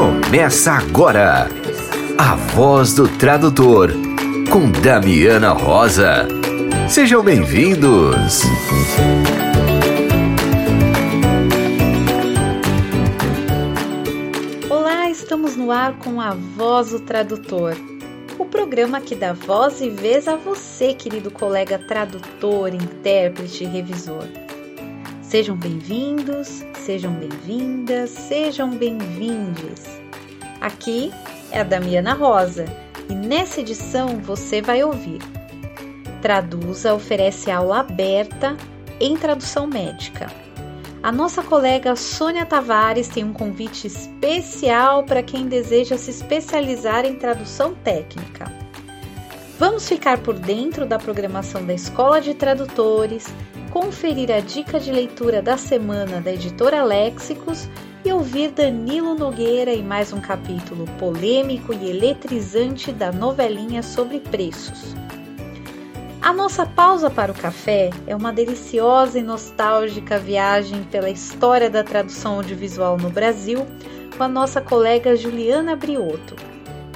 Começa agora a Voz do Tradutor com Damiana Rosa. Sejam bem-vindos. Olá, estamos no ar com a Voz do Tradutor. O programa que dá voz e vez a você, querido colega tradutor, intérprete e revisor. Sejam bem-vindos, sejam bem-vindas, sejam bem-vindes. Aqui é a Damiana Rosa e nessa edição você vai ouvir. Traduza oferece aula aberta em tradução médica. A nossa colega Sônia Tavares tem um convite especial para quem deseja se especializar em tradução técnica. Vamos ficar por dentro da programação da Escola de Tradutores conferir a dica de leitura da semana da editora Léxicos e ouvir Danilo Nogueira em mais um capítulo polêmico e eletrizante da novelinha sobre preços. A nossa pausa para o café é uma deliciosa e nostálgica viagem pela história da tradução audiovisual no Brasil com a nossa colega Juliana Briotto.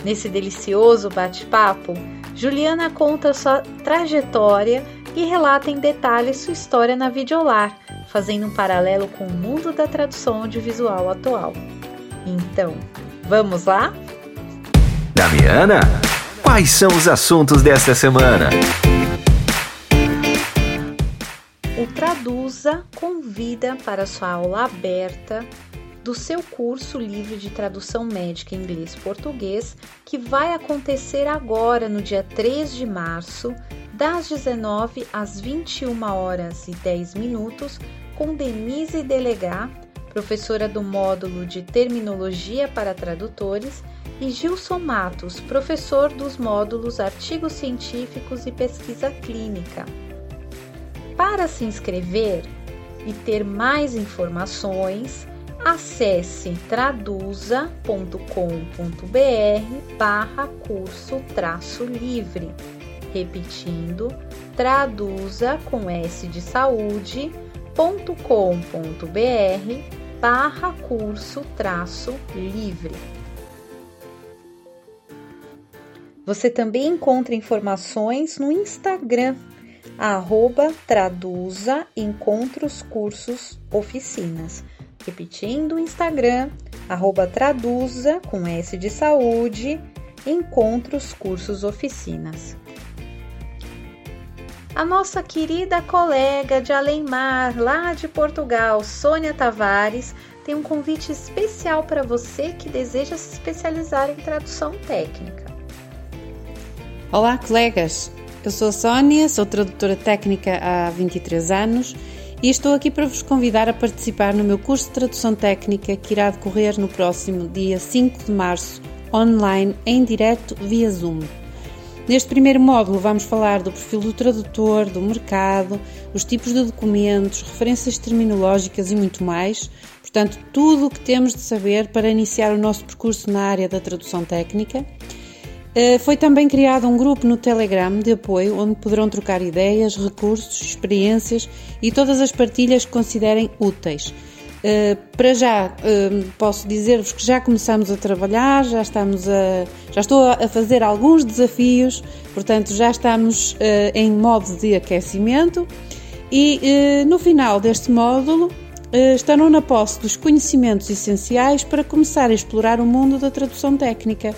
Nesse delicioso bate-papo, Juliana conta sua trajetória e relata em detalhes sua história na Videolar, fazendo um paralelo com o mundo da tradução audiovisual atual. Então, vamos lá? Damiana, quais são os assuntos desta semana? O Traduza convida para sua aula aberta do seu curso livre de tradução médica inglês-português, que vai acontecer agora no dia 3 de março, das 19 às 21 horas e 10 minutos, com Denise Delegá, professora do módulo de Terminologia para Tradutores, e Gilson Matos, professor dos módulos Artigos Científicos e Pesquisa Clínica. Para se inscrever e ter mais informações, acesse traduza.com.br barra curso traço livre. Repetindo, traduza com S de saúde.com.br barra curso traço livre. Você também encontra informações no Instagram, arroba traduza encontros cursos oficinas. Repetindo o Instagram, arroba traduza com S de saúde, encontros cursos oficinas. A nossa querida colega de Além-Mar, lá de Portugal, Sônia Tavares, tem um convite especial para você que deseja se especializar em tradução técnica. Olá, colegas! Eu sou a Sónia, sou tradutora técnica há 23 anos e estou aqui para vos convidar a participar no meu curso de tradução técnica que irá decorrer no próximo dia 5 de março, online, em direto via Zoom. Neste primeiro módulo vamos falar do perfil do tradutor, do mercado, os tipos de documentos, referências terminológicas e muito mais. Portanto, tudo o que temos de saber para iniciar o nosso percurso na área da tradução técnica. Eh, foi também criado um grupo no Telegram de apoio onde poderão trocar ideias, recursos, experiências e todas as partilhas que considerem úteis. Uh, para já uh, posso dizer-vos que já começamos a trabalhar, já estamos a, já estou a fazer alguns desafios, portanto já estamos em modo de aquecimento e no final deste módulo estarão na posse dos conhecimentos essenciais para começar a explorar o mundo da tradução técnica.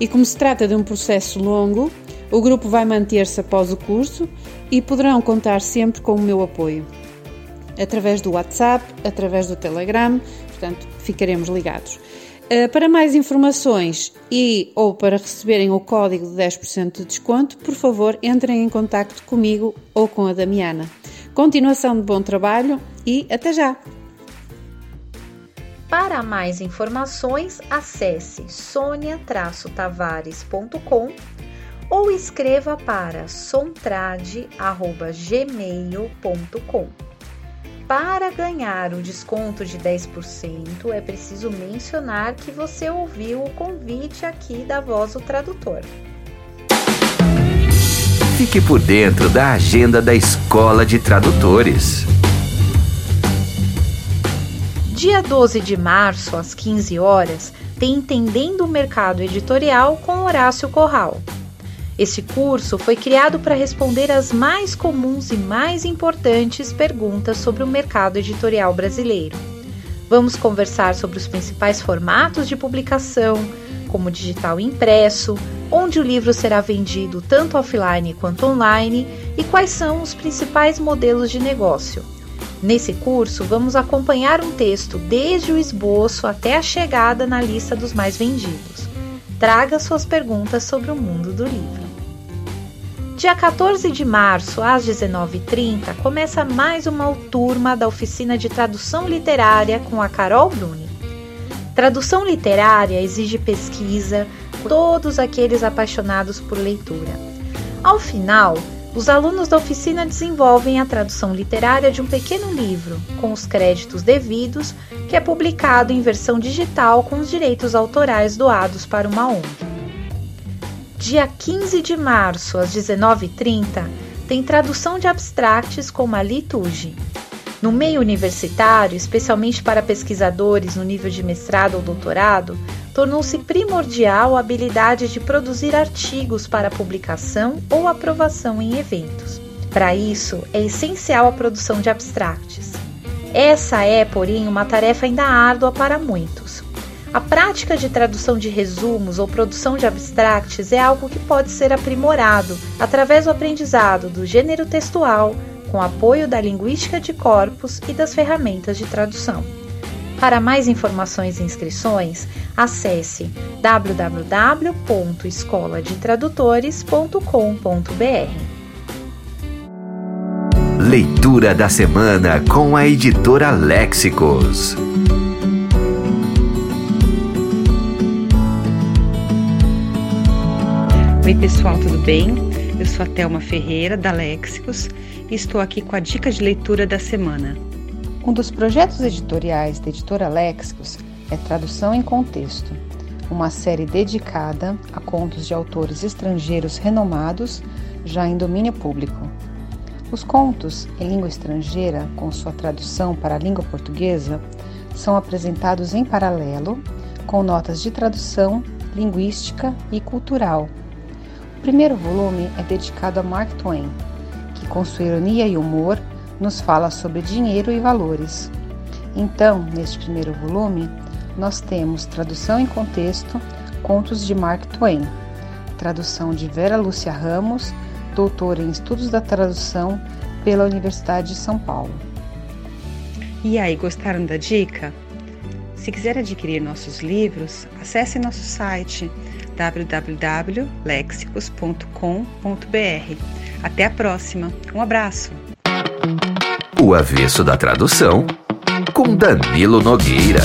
E como se trata de um processo longo, o grupo vai manter-se após o curso e poderão contar sempre com o meu apoio através do WhatsApp, através do Telegram, portanto, ficaremos ligados. Uh, para mais informações e ou para receberem o código de 10% de desconto, por favor, entrem em contato comigo ou com a Damiana. Continuação de bom trabalho e até já! Para mais informações, acesse sonia-tavares.com ou escreva para sontrade.gmail.com. Para ganhar o desconto de 10%, é preciso mencionar que você ouviu o convite aqui da Voz do Tradutor. Fique por dentro da agenda da Escola de Tradutores. Dia 12 de março, às 15 horas, tem Entendendo o Mercado Editorial com Horácio Corral. Esse curso foi criado para responder às mais comuns e mais importantes perguntas sobre o mercado editorial brasileiro. Vamos conversar sobre os principais formatos de publicação, como digital impresso, onde o livro será vendido tanto offline quanto online e quais são os principais modelos de negócio. Nesse curso, vamos acompanhar um texto desde o esboço até a chegada na lista dos mais vendidos. Traga suas perguntas sobre o mundo do livro. Dia 14 de março, às 19h30, começa mais uma turma da oficina de tradução literária com a Carol Bruni. Tradução literária exige pesquisa, todos aqueles apaixonados por leitura. Ao final, os alunos da oficina desenvolvem a tradução literária de um pequeno livro, com os créditos devidos, que é publicado em versão digital com os direitos autorais doados para uma ONG dia 15 de março, às 19h30, tem tradução de abstracts com Mali Tuji. No meio universitário, especialmente para pesquisadores no nível de mestrado ou doutorado, tornou-se primordial a habilidade de produzir artigos para publicação ou aprovação em eventos. Para isso, é essencial a produção de abstracts. Essa é, porém, uma tarefa ainda árdua para muitos. A prática de tradução de resumos ou produção de abstracts é algo que pode ser aprimorado através do aprendizado do gênero textual, com apoio da linguística de corpos e das ferramentas de tradução. Para mais informações e inscrições, acesse www.escoladetradutores.com.br. Leitura da semana com a editora Léxicos. Oi, pessoal, tudo bem? Eu sou a Thelma Ferreira, da Léxicos, e estou aqui com a dica de leitura da semana. Um dos projetos editoriais da editora Léxicos é Tradução em Contexto, uma série dedicada a contos de autores estrangeiros renomados já em domínio público. Os contos em língua estrangeira, com sua tradução para a língua portuguesa, são apresentados em paralelo, com notas de tradução, linguística e cultural o primeiro volume é dedicado a Mark Twain, que com sua ironia e humor nos fala sobre dinheiro e valores. Então, neste primeiro volume, nós temos tradução em contexto, contos de Mark Twain, tradução de Vera Lúcia Ramos, doutora em estudos da tradução pela Universidade de São Paulo. E aí, gostaram da dica? Se quiser adquirir nossos livros, acesse nosso site www.lexicos.com.br. Até a próxima. Um abraço. O avesso da tradução com Danilo Nogueira.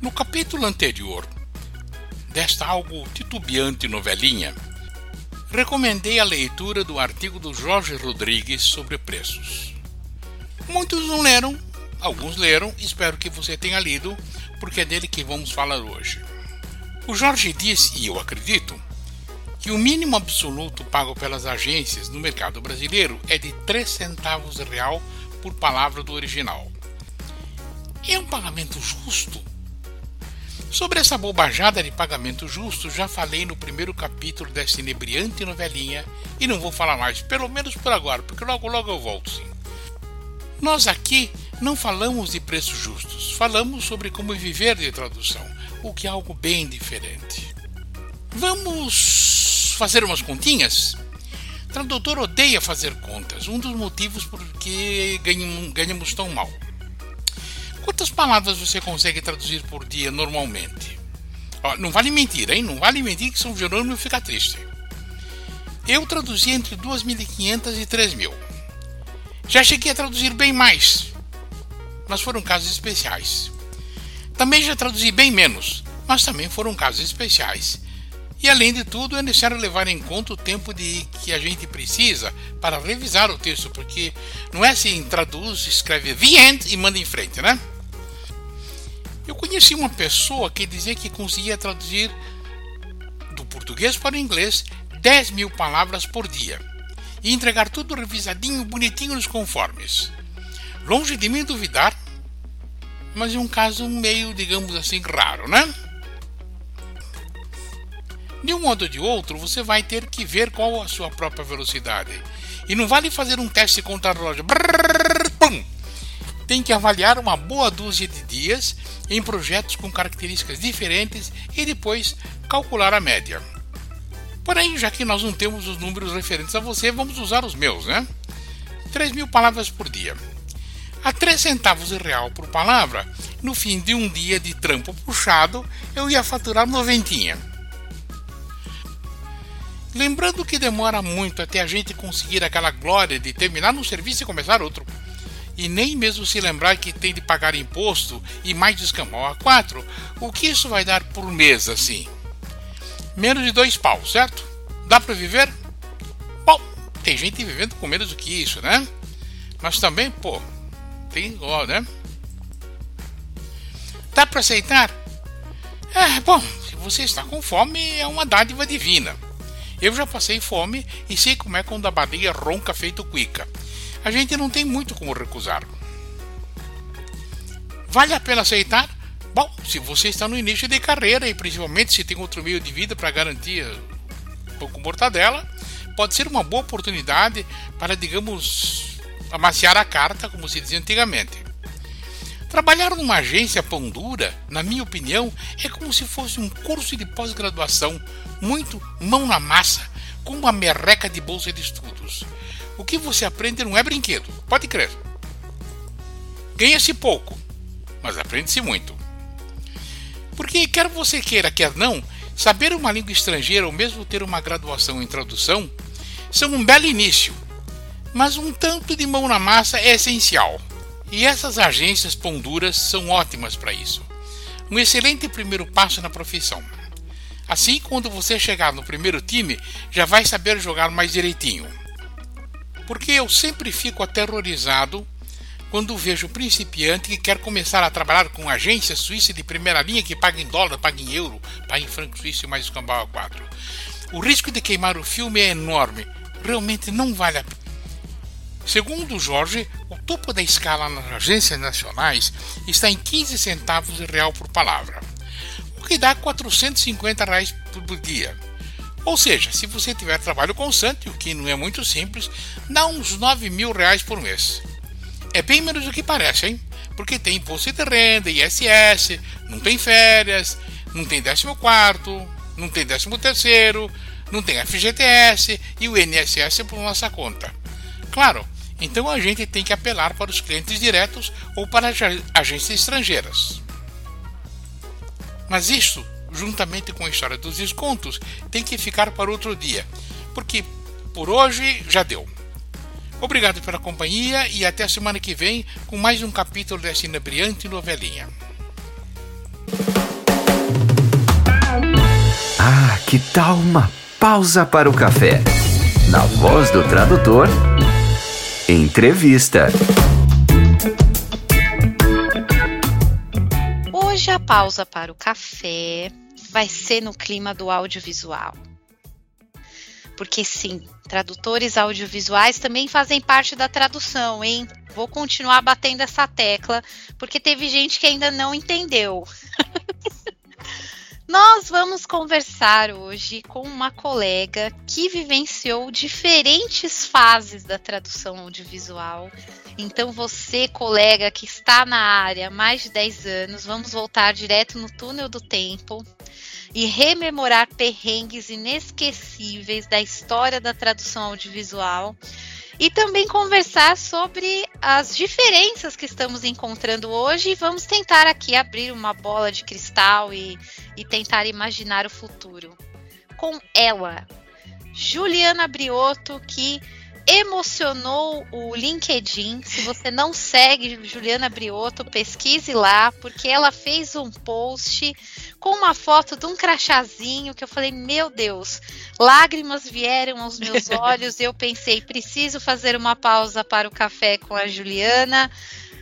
No capítulo anterior desta algo titubeante novelinha, recomendei a leitura do artigo do Jorge Rodrigues sobre preços. Muitos não leram Alguns leram, espero que você tenha lido, porque é dele que vamos falar hoje. O Jorge disse, e eu acredito, que o mínimo absoluto pago pelas agências no mercado brasileiro é de 3 centavos real por palavra do original. É um pagamento justo? Sobre essa bobajada de pagamento justo, já falei no primeiro capítulo dessa inebriante novelinha e não vou falar mais, pelo menos por agora, porque logo logo eu volto sim. Nós aqui não falamos de preços justos, falamos sobre como viver de tradução, o que é algo bem diferente. Vamos fazer umas continhas? Tradutor odeia fazer contas, um dos motivos por que ganhamos tão mal. Quantas palavras você consegue traduzir por dia normalmente? não vale mentir, hein? Não vale mentir que São Jerônimo fica triste. Eu traduzi entre 2.500 e 3.000. Já cheguei a traduzir bem mais, mas foram casos especiais. Também já traduzi bem menos, mas também foram casos especiais. E além de tudo, é necessário levar em conta o tempo de que a gente precisa para revisar o texto, porque não é assim, traduz, escreve the end e manda em frente, né? Eu conheci uma pessoa que dizia que conseguia traduzir do português para o inglês 10 mil palavras por dia. e entregar tudo revisadinho, bonitinho nos conformes. Longe de mim duvidar, mas é um caso meio, digamos assim, raro, né? De um modo ou de outro, você vai ter que ver qual a sua própria velocidade. E não vale fazer um teste contra relógio. Tem que avaliar uma boa dúzia de dias em projetos com características diferentes e depois calcular a média. Porém, já que nós não temos os números referentes a você, vamos usar os meus, né? 3 mil palavras por dia. A 3 centavos de real por palavra, no fim de um dia de trampo puxado, eu ia faturar noventinha. Lembrando que demora muito até a gente conseguir aquela glória de terminar um serviço e começar outro. E nem mesmo se lembrar que tem de pagar imposto e mais de a quatro, o que isso vai dar por mês assim? Menos de dois pau, certo? Dá para viver? Bom, tem gente vivendo com menos do que isso, né? Mas também, pô, tem ó, né? Dá para aceitar? É, bom, se você está com fome, é uma dádiva divina. Eu já passei fome e sei como é quando a barriga ronca feito cuica. A gente não tem muito como recusar. Vale a pena aceitar? Bom, se você está no início de carreira e principalmente se tem outro meio de vida para garantir um pouco mortadela, pode ser uma boa oportunidade para, digamos, amaciar a carta, como se dizia antigamente. Trabalhar numa agência pão dura, na minha opinião, é como se fosse um curso de pós-graduação, muito mão na massa, com uma merreca de bolsa de estudos. O que você aprende não é brinquedo, pode crer. Ganha-se pouco, mas aprende-se muito. Porque, quer você queira, quer não, saber uma língua estrangeira ou mesmo ter uma graduação em tradução são um belo início, mas um tanto de mão na massa é essencial. E essas agências pão duras são ótimas para isso. Um excelente primeiro passo na profissão. Assim, quando você chegar no primeiro time, já vai saber jogar mais direitinho. Porque eu sempre fico aterrorizado quando vejo principiante que quer começar a trabalhar com agência suíça de primeira linha que paga em dólar, paga em euro, paga em franco suíço e mais escambau a quatro. O risco de queimar o filme é enorme. Realmente não vale a pena. Segundo Jorge, o topo da escala nas agências nacionais está em 15 centavos de real por palavra, que dá 450 reais por dia. Ou seja, se você tiver trabalho constante, o que não é muito simples, dá uns 9 mil reais por mês. É bem menos do que parece, hein? Porque tem imposto de renda, ISS, não tem férias, não tem 14 não tem 13 terceiro, não tem FGTS e o INSS por nossa conta. Claro, então a gente tem que apelar para os clientes diretos ou para agências estrangeiras. Mas isso, juntamente com a história dos descontos, tem que ficar para outro dia, porque por hoje já deu. Obrigado pela companhia e até semana que vem com mais um capítulo dessa inebriante novelinha. Ah, que tal uma pausa para o café? Na voz do tradutor Entrevista. Pausa para o café vai ser no clima do audiovisual. Porque sim, tradutores audiovisuais também fazem parte da tradução, hein? Vou continuar batendo essa tecla, porque teve gente que ainda não entendeu. Nós vamos conversar hoje com uma colega que vivenciou diferentes fases da tradução audiovisual. Então, você, colega que está na área há mais de 10 anos, vamos voltar direto no túnel do tempo e rememorar perrengues inesquecíveis da história da tradução audiovisual e também conversar sobre as diferenças que estamos encontrando hoje e vamos tentar aqui abrir uma bola de cristal e, e tentar imaginar o futuro. Com ela, Juliana Briotto, que emocionou o LinkedIn. Se você não segue Juliana Briotto, pesquise lá, porque ela fez um post com uma foto de um crachazinho que eu falei, meu Deus, lágrimas vieram aos meus olhos. eu pensei, preciso fazer uma pausa para o café com a Juliana.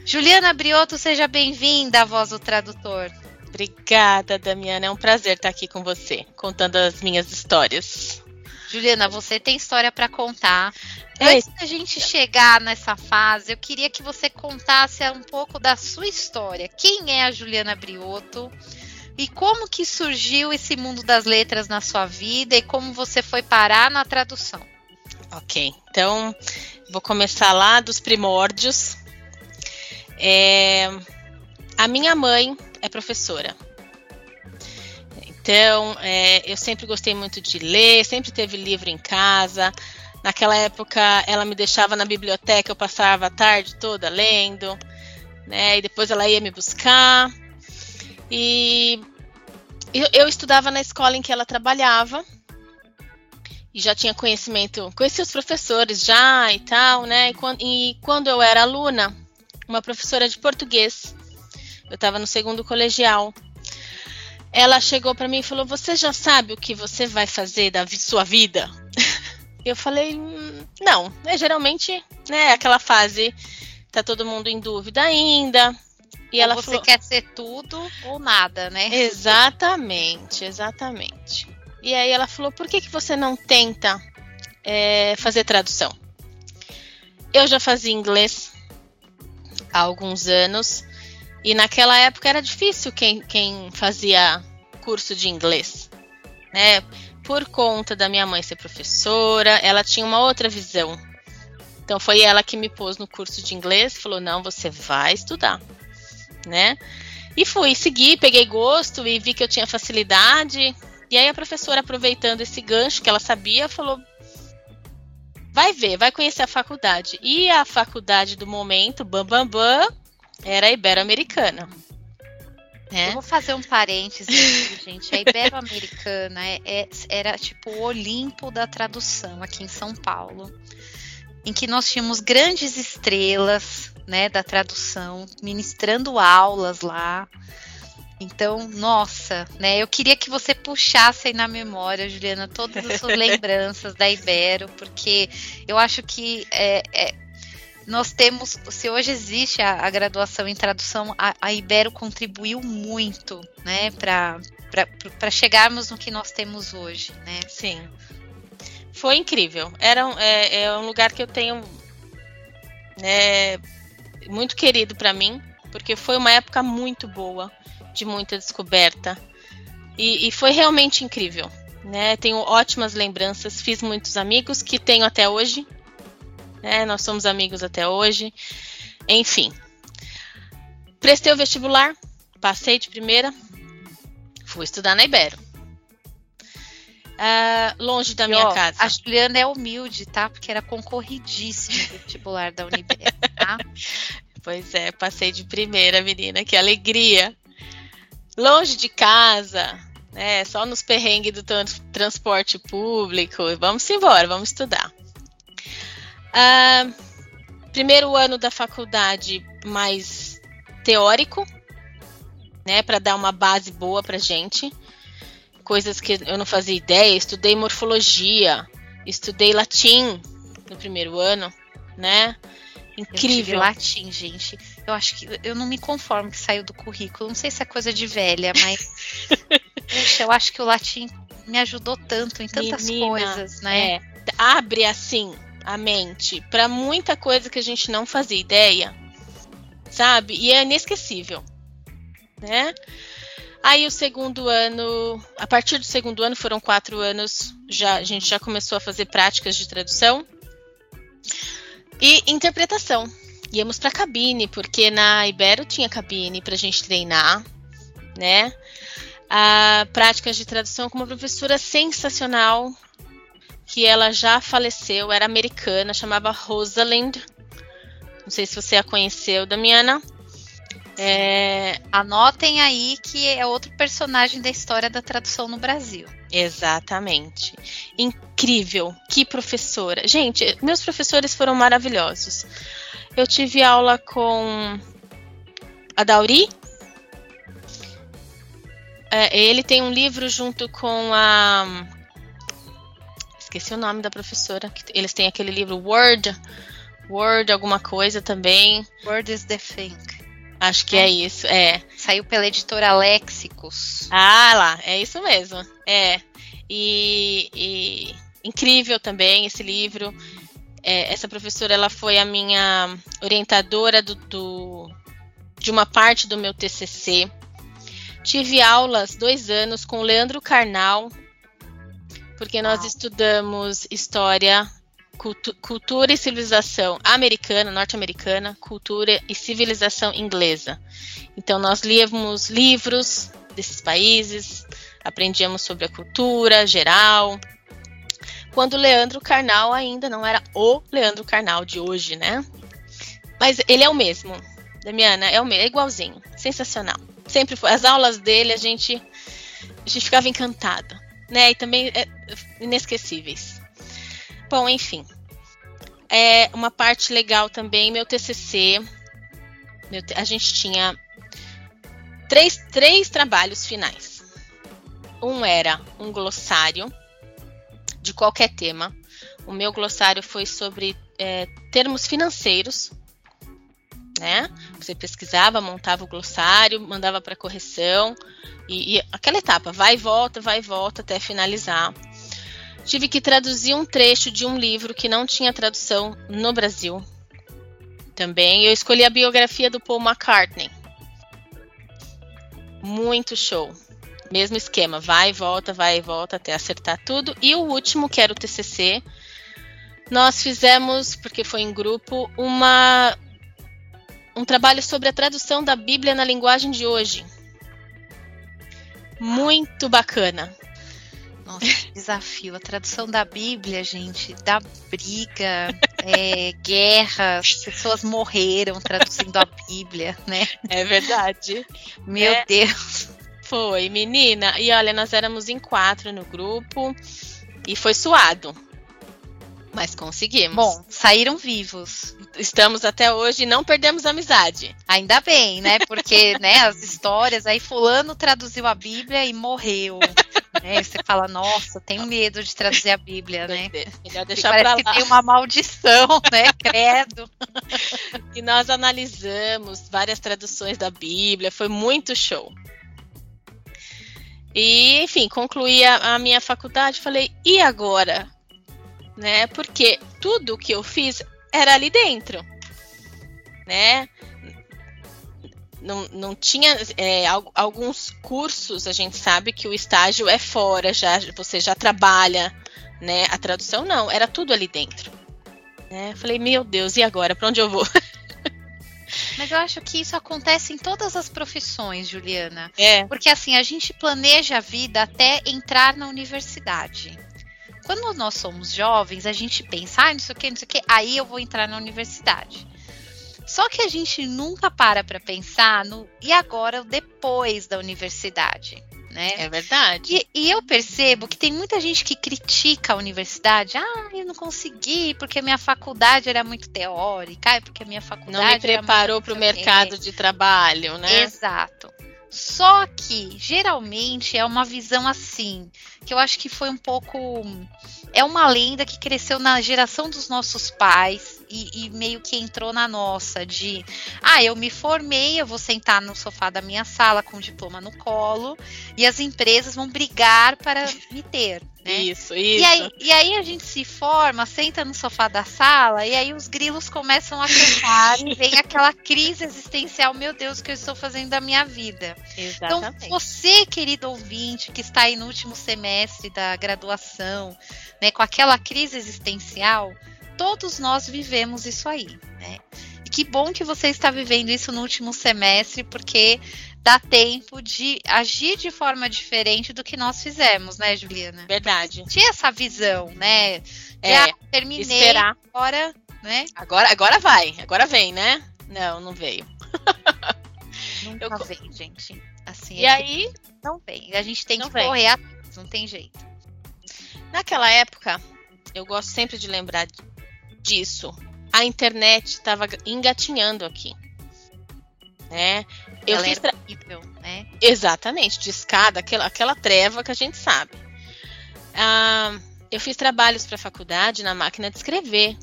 Juliana Brioto, seja bem-vinda à Voz do Tradutor. Obrigada, Damiana. É um prazer estar aqui com você, contando as minhas histórias. Juliana, você tem história para contar. É. Antes da gente chegar nessa fase, eu queria que você contasse um pouco da sua história. Quem é a Juliana Brioto? E como que surgiu esse mundo das letras na sua vida e como você foi parar na tradução? Ok, então vou começar lá dos primórdios. É, a minha mãe é professora. Então, é, eu sempre gostei muito de ler, sempre teve livro em casa. Naquela época, ela me deixava na biblioteca, eu passava a tarde toda lendo, né? E depois ela ia me buscar. E eu, eu estudava na escola em que ela trabalhava e já tinha conhecimento, conhecia os professores já e tal, né? E quando, e quando eu era aluna, uma professora de português, eu estava no segundo colegial, ela chegou para mim e falou: Você já sabe o que você vai fazer da sua vida? Eu falei: hum, Não, é geralmente, né? Aquela fase, tá todo mundo em dúvida ainda. E ou ela você falou, quer ser tudo ou nada, né? Exatamente, exatamente. E aí ela falou: Por que, que você não tenta é, fazer tradução? Eu já fazia inglês há alguns anos e naquela época era difícil quem, quem fazia curso de inglês, né? Por conta da minha mãe ser professora, ela tinha uma outra visão. Então foi ela que me pôs no curso de inglês, falou: "Não, você vai estudar", né? E fui, segui, peguei gosto e vi que eu tinha facilidade. E aí a professora, aproveitando esse gancho que ela sabia, falou: vai ver, vai conhecer a faculdade. E a faculdade do momento, Bam Bam Bam, era ibero-americana. É. Eu vou fazer um parênteses aqui, gente. A Ibero-Americana é, é, era tipo o Olimpo da tradução aqui em São Paulo, em que nós tínhamos grandes estrelas né, da tradução, ministrando aulas lá. Então, nossa, né? Eu queria que você puxasse aí na memória, Juliana, todas as suas lembranças da Ibero, porque eu acho que é, é nós temos, se hoje existe a, a graduação em tradução, a, a, Ibero contribuiu muito, né, para chegarmos no que nós temos hoje, né? Sim. Foi incrível. Era um, é, é um lugar que eu tenho né, muito querido para mim, porque foi uma época muito boa, de muita descoberta. E, e, foi realmente incrível. Né? Tenho ótimas lembranças, fiz muitos amigos que tenho até hoje, né? Nós somos amigos até hoje. Enfim. Prestei o vestibular, passei de primeira, fui estudar na Ibero. Uh, longe da e, minha ó, casa. A Juliana é humilde, tá? Porque era concorridíssimo o vestibular da Unibero, tá? pois é, passei de primeira, menina, que alegria. Longe de casa, né? Só nos perrengues do transporte público. Vamos embora, vamos estudar. Uh, primeiro ano da faculdade mais teórico, né, para dar uma base boa para gente. Coisas que eu não fazia ideia. Estudei morfologia, estudei latim no primeiro ano, né? Incrível. latim, gente. Eu acho que eu não me conformo que saiu do currículo. Não sei se é coisa de velha, mas Puxa, eu acho que o latim me ajudou tanto em tantas Menina, coisas, né? É, abre assim a mente para muita coisa que a gente não fazia ideia, sabe? E é inesquecível, né? Aí o segundo ano, a partir do segundo ano foram quatro anos, já a gente já começou a fazer práticas de tradução e interpretação. Íamos para cabine porque na Ibero tinha cabine para a gente treinar, né? A práticas de tradução com uma professora sensacional, que ela já faleceu, era americana, chamava Rosalind. Não sei se você a conheceu, Damiana. É... Anotem aí que é outro personagem da história da tradução no Brasil. Exatamente. Incrível. Que professora. Gente, meus professores foram maravilhosos. Eu tive aula com a Dauri. É, ele tem um livro junto com a Esqueci o nome da professora. Eles têm aquele livro Word, Word alguma coisa também. Word is the thing. Acho que é, é isso, é. Saiu pela editora Léxicos. Ah, lá, é isso mesmo. É. E, e incrível também esse livro. É, essa professora ela foi a minha orientadora do, do, de uma parte do meu TCC. Tive aulas dois anos com o Leandro Carnal, porque nós estudamos história, cultu cultura e civilização americana, norte-americana, cultura e civilização inglesa. Então nós líamos livros desses países, aprendíamos sobre a cultura geral. Quando Leandro Carnal ainda não era o Leandro Carnal de hoje, né? Mas ele é o mesmo. Damiana, é o mesmo, é igualzinho. Sensacional. Sempre foi. As aulas dele, a gente, a gente ficava encantada. Né? E também é, inesquecíveis. Bom, enfim. É uma parte legal também, meu TCC. Meu, a gente tinha três, três trabalhos finais. Um era um glossário de qualquer tema. O meu glossário foi sobre é, termos financeiros, né? Você pesquisava, montava o glossário, mandava para correção e, e, aquela etapa, vai e volta, vai e volta até finalizar. Tive que traduzir um trecho de um livro que não tinha tradução no Brasil. Também eu escolhi a biografia do Paul McCartney. Muito show. Mesmo esquema, vai e volta, vai e volta até acertar tudo. E o último, que era o TCC, nós fizemos, porque foi em grupo, uma um trabalho sobre a tradução da Bíblia na linguagem de hoje. Muito bacana. Nossa, que desafio. A tradução da Bíblia, gente, dá briga, é, guerras, pessoas morreram traduzindo a Bíblia, né? É verdade. Meu é, Deus. Foi, menina. E olha, nós éramos em quatro no grupo e foi suado. Mas conseguimos. Bom, saíram vivos. Estamos até hoje e não perdemos a amizade. Ainda bem, né? Porque, né, as histórias aí fulano traduziu a Bíblia e morreu. Né? Você fala, nossa, tenho medo de traduzir a Bíblia, né? Melhor deixar Parece pra lá. que tem uma maldição, né? Credo. E nós analisamos várias traduções da Bíblia, foi muito show. E, enfim, concluí a, a minha faculdade, falei, e agora? Né? Porque tudo que eu fiz era ali dentro, né? Não, não tinha é, alguns cursos a gente sabe que o estágio é fora, já você já trabalha, né? A tradução não, era tudo ali dentro. Né? Falei, meu Deus, e agora? Para onde eu vou? Mas eu acho que isso acontece em todas as profissões, Juliana. É. Porque assim, a gente planeja a vida até entrar na universidade. Quando nós somos jovens, a gente pensa, ah, não sei o que, não sei o que, aí eu vou entrar na universidade. Só que a gente nunca para para pensar no e agora depois da universidade. Né? É verdade. E, e, eu percebo que tem muita gente que critica a universidade. Ah, eu não consegui porque minha faculdade era muito teórica, porque a minha faculdade não me preparou para o mercado de trabalho, né? Exato. Só que geralmente é uma visão assim, que eu acho que foi um pouco. É uma lenda que cresceu na geração dos nossos pais e, e, meio que entrou na nossa, de ah, eu me formei, eu vou sentar no sofá da minha sala com o diploma no colo, e as empresas vão brigar para me ter. Né? Isso, isso. E aí, e aí a gente se forma, senta no sofá da sala, e aí os grilos começam a cantar e vem aquela crise existencial, meu Deus, o que eu estou fazendo da minha vida. Exatamente. Então, você, querido ouvinte, que está aí no último semestre da graduação, né, com aquela crise existencial, todos nós vivemos isso aí, né? E que bom que você está vivendo isso no último semestre, porque dá tempo de agir de forma diferente do que nós fizemos, né, Juliana? Verdade. Tinha essa visão, né? É, Já terminei, esperar. agora, né? Agora, agora vai, agora vem, né? Não, não veio. Nunca Eu... vem, gente. Assim, e aí? Não vem. A gente tem que vem. correr atrás, não tem jeito. Naquela época, eu gosto sempre de lembrar disso. A internet estava engatinhando aqui né? Eu Ela fiz tra... horrível, né? Exatamente, de escada, aquela, aquela treva que a gente sabe. Ah, eu fiz trabalhos para a faculdade na máquina de escrever.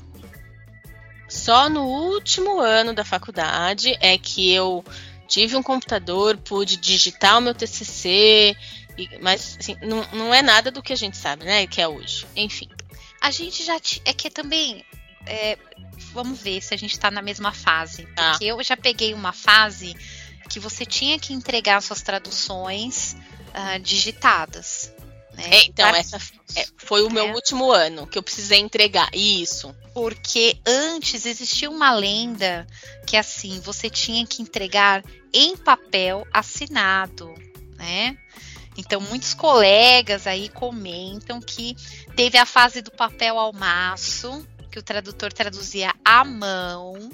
Só no último ano da faculdade é que eu tive um computador, pude digitar o meu TCC, e, mas assim, não, não é nada do que a gente sabe, né? Que é hoje. Enfim. a gente já t... é que também é, vamos ver se a gente está na mesma fase, Tá. porque eu já peguei uma fase que você tinha que entregar suas traduções ah, digitadas. Né? É, então, Vários- essa é, foi o meu É. último ano que eu precisei entregar. Isso. Porque antes existia uma lenda que assim, você tinha que entregar em papel assinado, né? Então muitos colegas aí comentam que teve a fase do papel ao maço, que o tradutor traduzia à mão,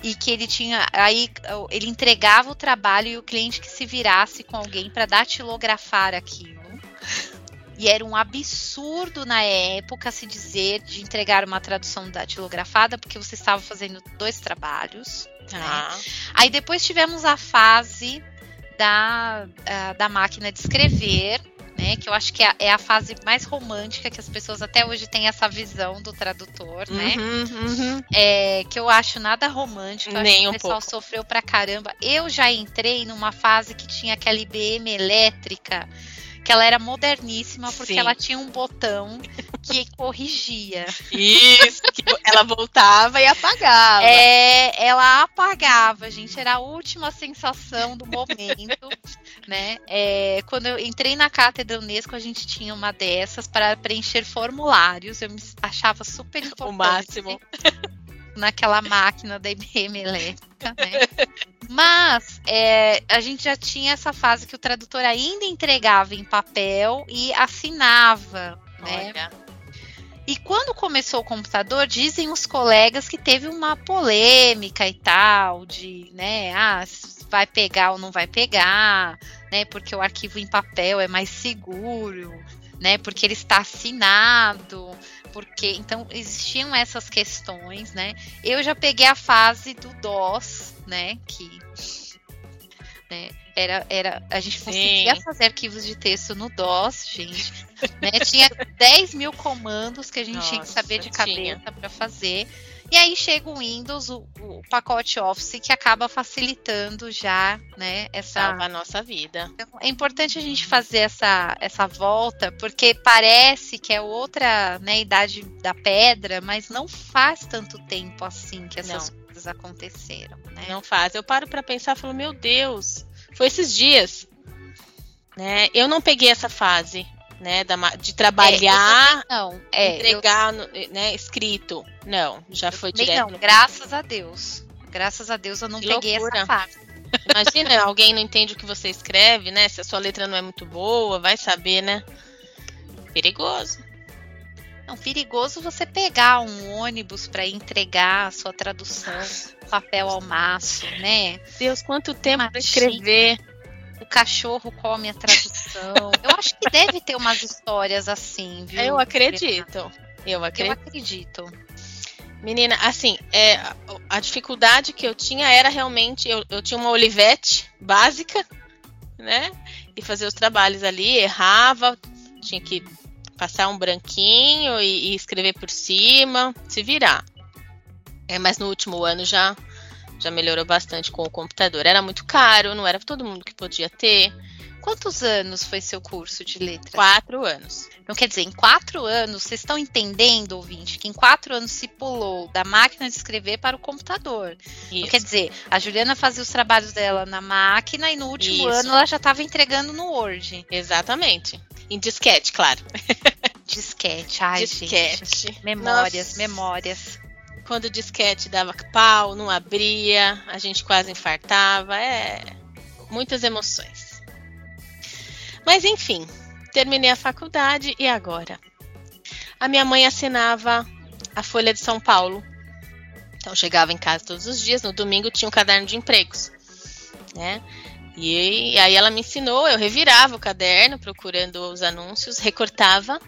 e que ele tinha aí ele entregava o trabalho e o cliente que se virasse com alguém para datilografar aquilo. E era um absurdo na época se dizer de entregar uma tradução datilografada, porque você estava fazendo dois trabalhos. Tá. Aí depois tivemos a fase da, ah, da máquina de escrever, né? Que eu acho que é, a- é a fase mais romântica que as pessoas até hoje têm essa visão do tradutor, né? Uhum, uhum. É, que eu acho nada romântico. eu acho Nem que um o pessoal pouco. sofreu pra caramba. Eu já entrei numa fase que tinha aquela IBM elétrica, que ela era moderníssima, porque Sim. ela tinha um botão que corrigia. Isso, que ela voltava e apagava. É, ela apagava, gente. Era a última sensação do momento, né? É, quando eu entrei na cátedra Unesco, a gente tinha uma dessas para preencher formulários. Eu me achava super importante. o máximo. Naquela máquina da IBM elétrica, né? Mas é, a gente já tinha essa fase que o tradutor ainda entregava em papel e assinava, né? Olha. E quando começou o computador, dizem os colegas que teve uma polêmica e tal, de, né, ah, vai pegar ou não vai pegar, né, porque o arquivo em papel é mais seguro, né, porque ele está assinado, porque, então, existiam essas questões, né. Eu já peguei a fase do DOS, né, que, né, era, era, a gente Sim. conseguia fazer arquivos de texto no DOS, gente, né, tinha 10 mil comandos que a gente tinha que Nossa, saber de cabeça para fazer. E aí chega o Windows, o, o pacote Office, que acaba facilitando já, né, essa. Salva a nossa vida. Então, é importante a gente fazer essa, essa volta, porque parece que é outra né, idade da pedra, mas não faz tanto tempo assim que essas coisas aconteceram, né? Não faz. Eu paro pra pensar e falo, meu Deus, foi esses dias. Né? Eu não peguei essa fase, né? da de trabalhar, Não, é. eu entregar no- né, escrito. Não, já foi direto. não, graças a Deus. Graças a Deus eu não Que peguei loucura. essa fase. Imagina, alguém não entende o que você escreve, né? Se a sua letra não é muito boa, vai saber, né? Perigoso. Não, perigoso você pegar um ônibus para entregar a sua tradução, papel ao maço, né? Deus, quanto tempo Imagina. escrever. O cachorro come a tradução. Eu acho que deve ter umas histórias assim, viu? Eu acredito. Eu Eu acredito. acredito. Menina, assim, é, a, a dificuldade que eu tinha era realmente. Eu, eu tinha uma Olivete básica, né? E fazer os trabalhos ali, errava, tinha que passar um branquinho e, e escrever por cima, se virar. É, mas no último ano já, já melhorou bastante com o computador. Era muito caro, não era todo mundo que podia ter. Quantos anos foi seu curso de letras? Quatro anos. Então, quer dizer, em quatro anos, vocês estão entendendo, ouvinte, que em quatro anos se pulou da máquina de escrever para o computador. Então, Isso. quer dizer, a Juliana fazia os trabalhos dela na máquina e no último Isso. ano ela já estava entregando no Word. Exatamente. Em disquete, claro. Disquete, ai, disquete. gente. Memórias, Nossa. memórias. Quando o disquete dava pau, não abria, a gente quase infartava. É. Muitas emoções. Mas enfim, terminei a faculdade e agora? A minha mãe assinava a Folha de São Paulo. Então chegava em casa todos os dias, no domingo tinha um caderno de empregos, né? E, aí ela me ensinou, eu revirava o caderno procurando os anúncios, recortava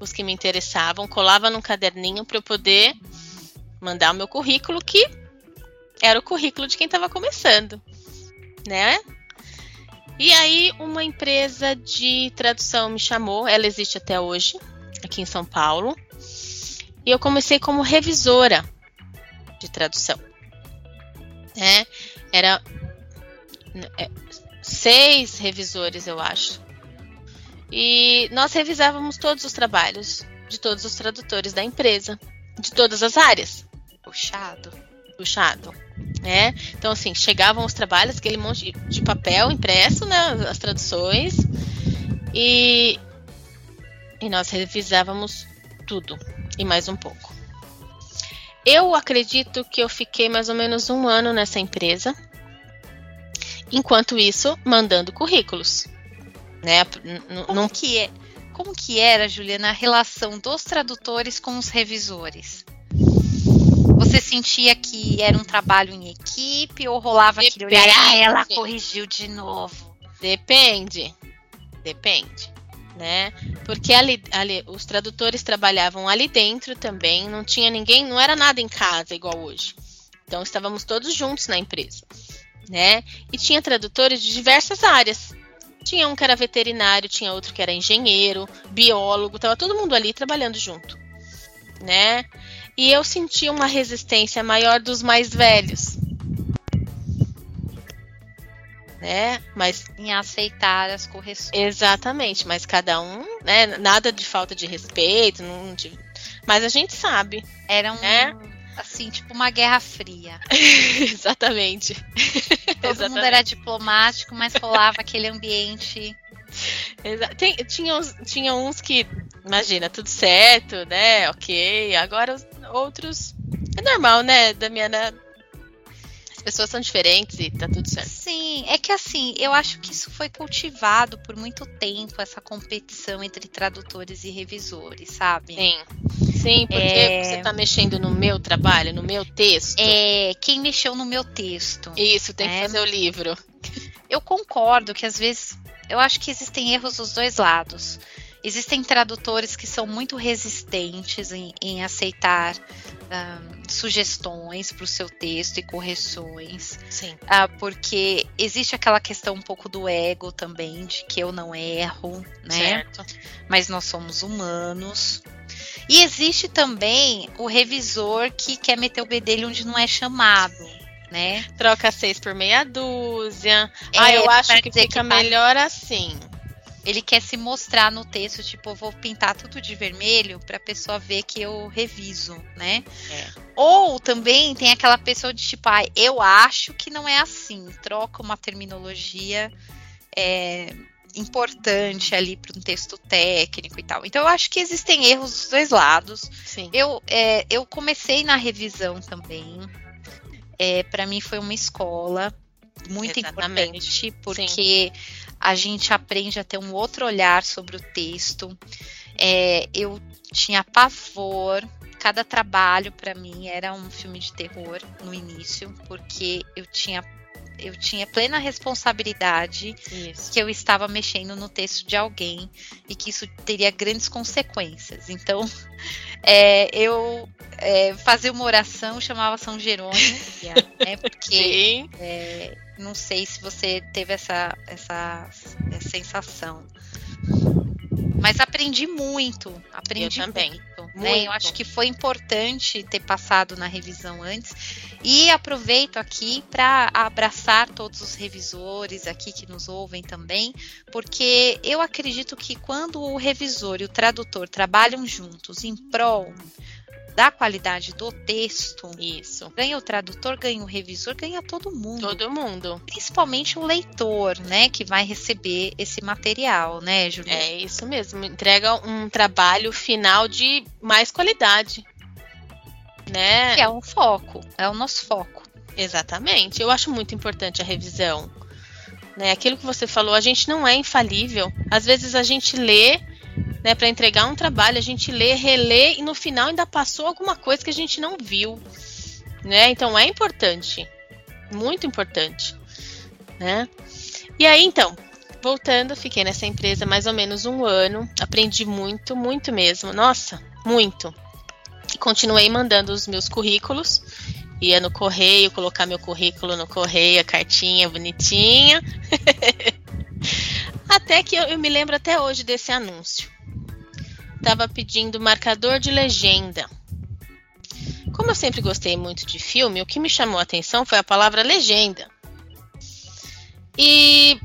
os que me interessavam, colava num caderninho para eu poder mandar o meu currículo, que era o currículo de quem estava começando, né? E aí uma empresa de tradução me chamou, ela existe até hoje, aqui em São Paulo, e eu comecei como revisora de tradução. Né? Era é, seis revisores, eu acho. E nós revisávamos todos os trabalhos de todos os tradutores da empresa, de todas as áreas. Puxado. Puxado. Né? Então, assim, chegavam os trabalhos, aquele monte de papel impresso, né? As traduções. E, e nós revisávamos tudo e mais um pouco. Eu acredito que eu fiquei mais ou menos um ano nessa empresa. Enquanto isso, mandando currículos. Né? Como, que é, como que era, Juliana, a relação dos tradutores com os revisores? Você sentia que era um trabalho em equipe ou rolava Depende. aquele olhar, ah, ela corrigiu de novo? Depende. Depende. Né? Porque ali, ali, os tradutores trabalhavam ali dentro também, não tinha ninguém, não era nada em casa igual hoje. Então estávamos todos juntos na empresa, né? E tinha tradutores de diversas áreas. Tinha um que era veterinário, tinha outro que era engenheiro, biólogo, tava todo mundo ali trabalhando junto, né? E eu senti uma resistência maior dos mais velhos. Né? Mas em aceitar as correções. Exatamente, mas cada um, né, nada de falta de respeito, não de... mas a gente sabe. Era um né? assim, tipo uma guerra fria. Exatamente. Todo Exatamente. mundo era diplomático, mas rolava aquele ambiente Tem, tinha, uns, tinha uns que, imagina, tudo certo, né? Ok. Agora outros. É normal, né, Damiana? As pessoas são diferentes e tá tudo certo. Sim, é que assim, eu acho que isso foi cultivado por muito tempo, essa competição entre tradutores e revisores, sabe? Sim. Sim, porque é... você tá mexendo no meu trabalho, no meu texto. É, quem mexeu no meu texto. Isso, tem é... que fazer o livro. Eu concordo que às vezes eu acho que existem erros dos dois lados. Existem tradutores que são muito resistentes em, em aceitar sugestões para o seu texto e correções. Sim. Uh, porque existe aquela questão um pouco do ego também, de que eu não erro, né? Certo. Mas nós somos humanos. E existe também o revisor que quer meter o bedelho onde não é chamado né? Troca seis por meia dúzia. É, ah, eu acho que fica que melhor assim. Ele quer se mostrar no texto, tipo, eu vou pintar tudo de vermelho para a pessoa ver que eu reviso, né? É. Ou também tem aquela pessoa de tipo, ah, eu acho que não é assim. Troca uma terminologia é, importante ali para um texto técnico e tal. Então eu acho que existem erros dos dois lados. Sim. Eu, é, eu comecei na revisão também é, para mim foi uma escola muito Exatamente. importante, porque Sim. a gente aprende a ter um outro olhar sobre o texto. É, eu tinha pavor, cada trabalho para mim era um filme de terror no início, porque eu tinha eu tinha plena responsabilidade isso. que eu estava mexendo no texto de alguém e que isso teria grandes consequências. Então, é, eu é, fazia uma oração, chamava São Jerônimo, né, porque é, não sei se você teve essa, essa, essa sensação. Mas aprendi muito, aprendi eu também. muito. Né? Eu acho que foi importante ter passado na revisão antes. E aproveito aqui para abraçar todos os revisores aqui que nos ouvem também, porque eu acredito que quando o revisor e o tradutor trabalham juntos em prol da qualidade do texto. Isso. Ganha o tradutor, ganha o revisor, ganha todo mundo. Todo mundo. Principalmente o leitor, né, que vai receber esse material, né, Juliana? É isso mesmo. Entrega um trabalho final de mais qualidade. Né? Que é um foco, é o nosso foco. Exatamente. Eu acho muito importante a revisão. Né? Aquilo que você falou, a gente não é infalível. Às vezes a gente lê né, para entregar um trabalho, a gente lê, relê e no final ainda passou alguma coisa que a gente não viu, né? Então é importante, muito importante, né? E aí então, voltando, fiquei nessa empresa mais ou menos um ano, aprendi muito, muito mesmo, nossa, muito. E continuei mandando os meus currículos, ia no correio, colocar meu currículo no correio, a cartinha bonitinha. até que eu, eu me lembro até hoje desse anúncio estava pedindo marcador de legenda. Como eu sempre gostei muito de filme, o que me chamou a atenção foi a palavra legenda. E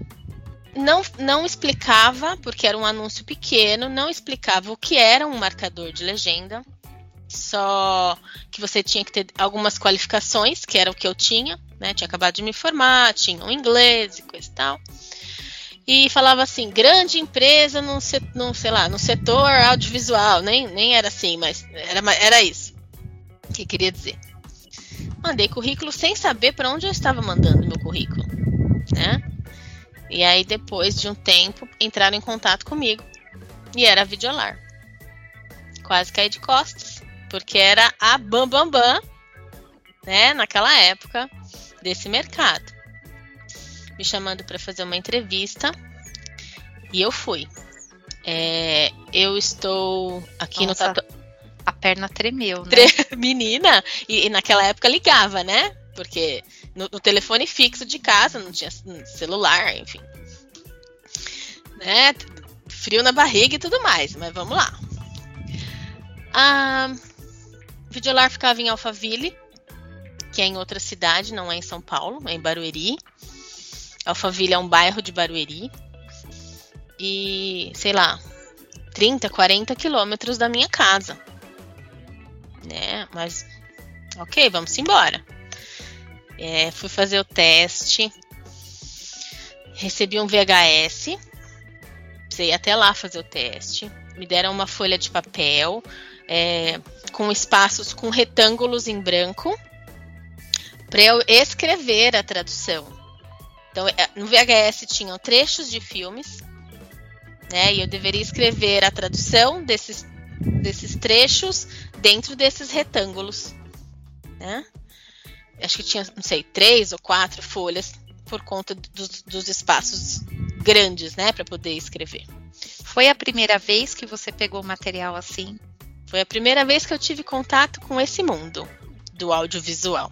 não, não explicava, porque era um anúncio pequeno, não explicava o que era um marcador de legenda, só que você tinha que ter algumas qualificações, que era o que eu tinha, né? Tinha acabado de me formar, tinha um inglês e coisa e tal. E falava assim, grande empresa no, no, sei lá, no setor audiovisual, nem, nem era assim, mas era, era isso que queria dizer. Mandei currículo sem saber para onde eu estava mandando meu currículo, né? E aí, depois de um tempo, entraram em contato comigo. E era Videolar. Quase caí de costas, porque era a Bam Bam Bam, né, naquela época, desse mercado. Me chamando para fazer uma entrevista. E eu fui. É, eu estou aqui Nossa, no tatu... A perna tremeu, né? Menina! E, e naquela época ligava, né? Porque no, no, telefone fixo de casa, não tinha celular, enfim. Né? Frio na barriga e tudo mais, mas vamos lá. A Videolar ficava em Alphaville, que é em outra cidade, não é em São Paulo, é em Barueri. Alphaville é um bairro de Barueri. E, sei lá, 30, 40 quilômetros da minha casa. Né? Mas, ok, vamos embora. É, fui fazer o teste, recebi um VHS, precisei até lá fazer o teste. Me deram uma folha de papel é, com espaços, com retângulos em branco, para eu escrever a tradução. Então, é, no VHS tinham trechos de filmes, né? E eu deveria escrever a tradução desses, desses trechos dentro desses retângulos, né? acho que tinha, não sei, três ou quatro folhas por conta dos, dos espaços grandes, né, para poder escrever. Foi a primeira vez que você pegou material assim? Foi a primeira vez que eu tive contato com esse mundo do audiovisual.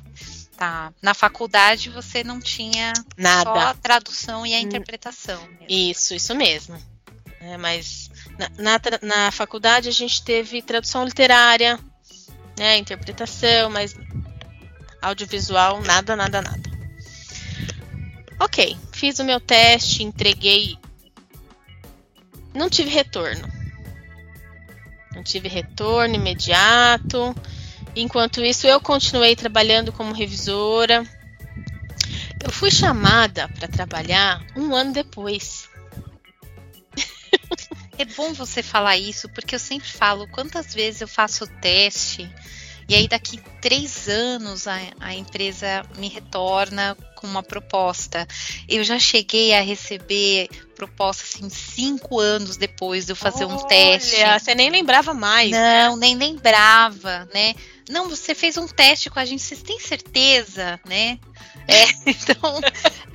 Tá. Na faculdade você não tinha nada, só a tradução e a interpretação. Mesmo. Isso, isso mesmo. É, mas na, na, na, faculdade a gente teve tradução literária, né, interpretação, mas audiovisual, nada, nada, nada. Ok, fiz o meu teste, entreguei. Não tive retorno. Não tive retorno imediato. Enquanto isso, eu continuei trabalhando como revisora. Eu fui chamada para trabalhar um ano depois. É bom você falar isso, porque eu sempre falo quantas vezes eu faço o teste e aí, daqui três anos, a, a empresa me retorna com uma proposta. Eu já cheguei a receber proposta assim, cinco anos depois de eu fazer Olha, um teste. Você nem lembrava mais. Não, nem lembrava, né? Não, você fez um teste com a gente, vocês têm certeza, né? É, então.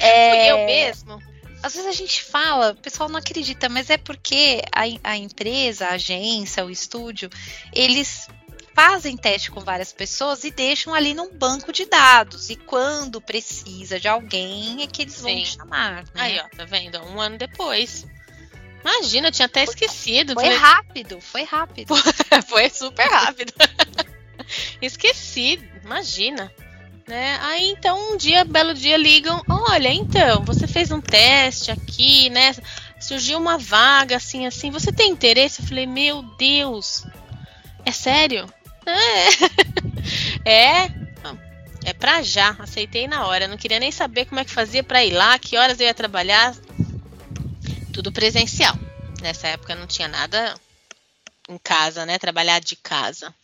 é, eu mesmo. Às vezes a gente fala, o pessoal não acredita, mas é porque a, a empresa, a agência, o estúdio, eles fazem teste com várias pessoas e deixam ali num banco de dados. E quando precisa de alguém é que eles vão chamar. Né? Aí, ó, tá vendo? Um ano depois. Imagina, eu tinha até foi, esquecido. Foi falei... rápido, foi rápido. foi super rápido. Esqueci, imagina. Né? Aí então um dia, belo dia, ligam, olha, então, você fez um teste aqui, né? Surgiu uma vaga assim, assim, você tem interesse? Eu falei, meu Deus, é sério? É. É. É pra já. Aceitei na hora. Não queria nem saber como é que fazia para ir lá, que horas eu ia trabalhar. Tudo presencial. Nessa época não tinha nada em casa, né? Trabalhar de casa.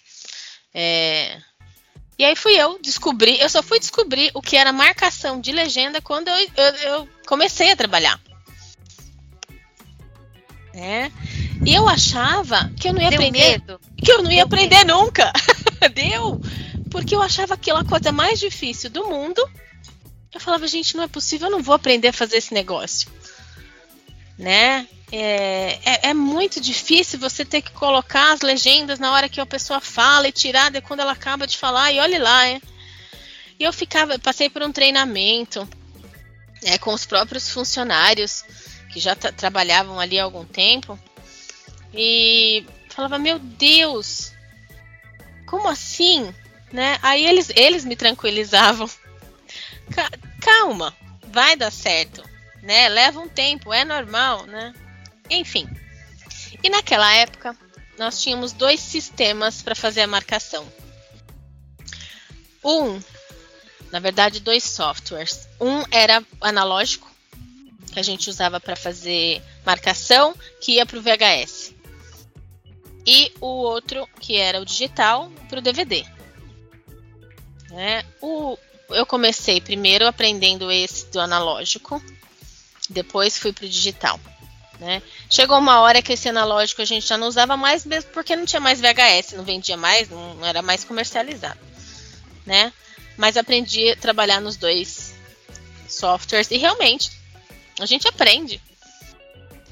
É... E aí fui eu descobrir, eu só fui descobrir o que era marcação de legenda quando eu, eu, eu comecei a trabalhar. É. E eu achava que eu não ia Deu aprender. Medo. Que eu não ia Deu aprender medo. nunca. Deu! Porque eu achava aquela coisa mais difícil do mundo. Eu falava, gente, não é possível, eu não vou aprender a fazer esse negócio. Né? É, é, é, muito difícil você ter que colocar as legendas na hora que a pessoa fala e tirar de quando ela acaba de falar, e olhe lá. E eu ficava, passei por um treinamento é, com os próprios funcionários que já trabalhavam ali há algum tempo. E falava, meu Deus, como assim? Né? Aí eles, eles me tranquilizavam. Calma, vai dar certo. Né? Leva um tempo, é normal, né? Enfim. E naquela época, nós tínhamos dois sistemas para fazer a marcação. Um, na verdade, dois softwares. Um era analógico, que a gente usava para fazer marcação, que ia para o VHS. E o outro, que era o digital, para o DVD. Né? O, eu comecei primeiro aprendendo esse do analógico, depois fui para o digital. Né? Chegou uma hora que esse analógico a gente já não usava mais, mesmo porque não tinha mais VHS, não vendia mais, não era mais comercializado. Né? Mas aprendi a trabalhar nos dois softwares e realmente a gente aprende.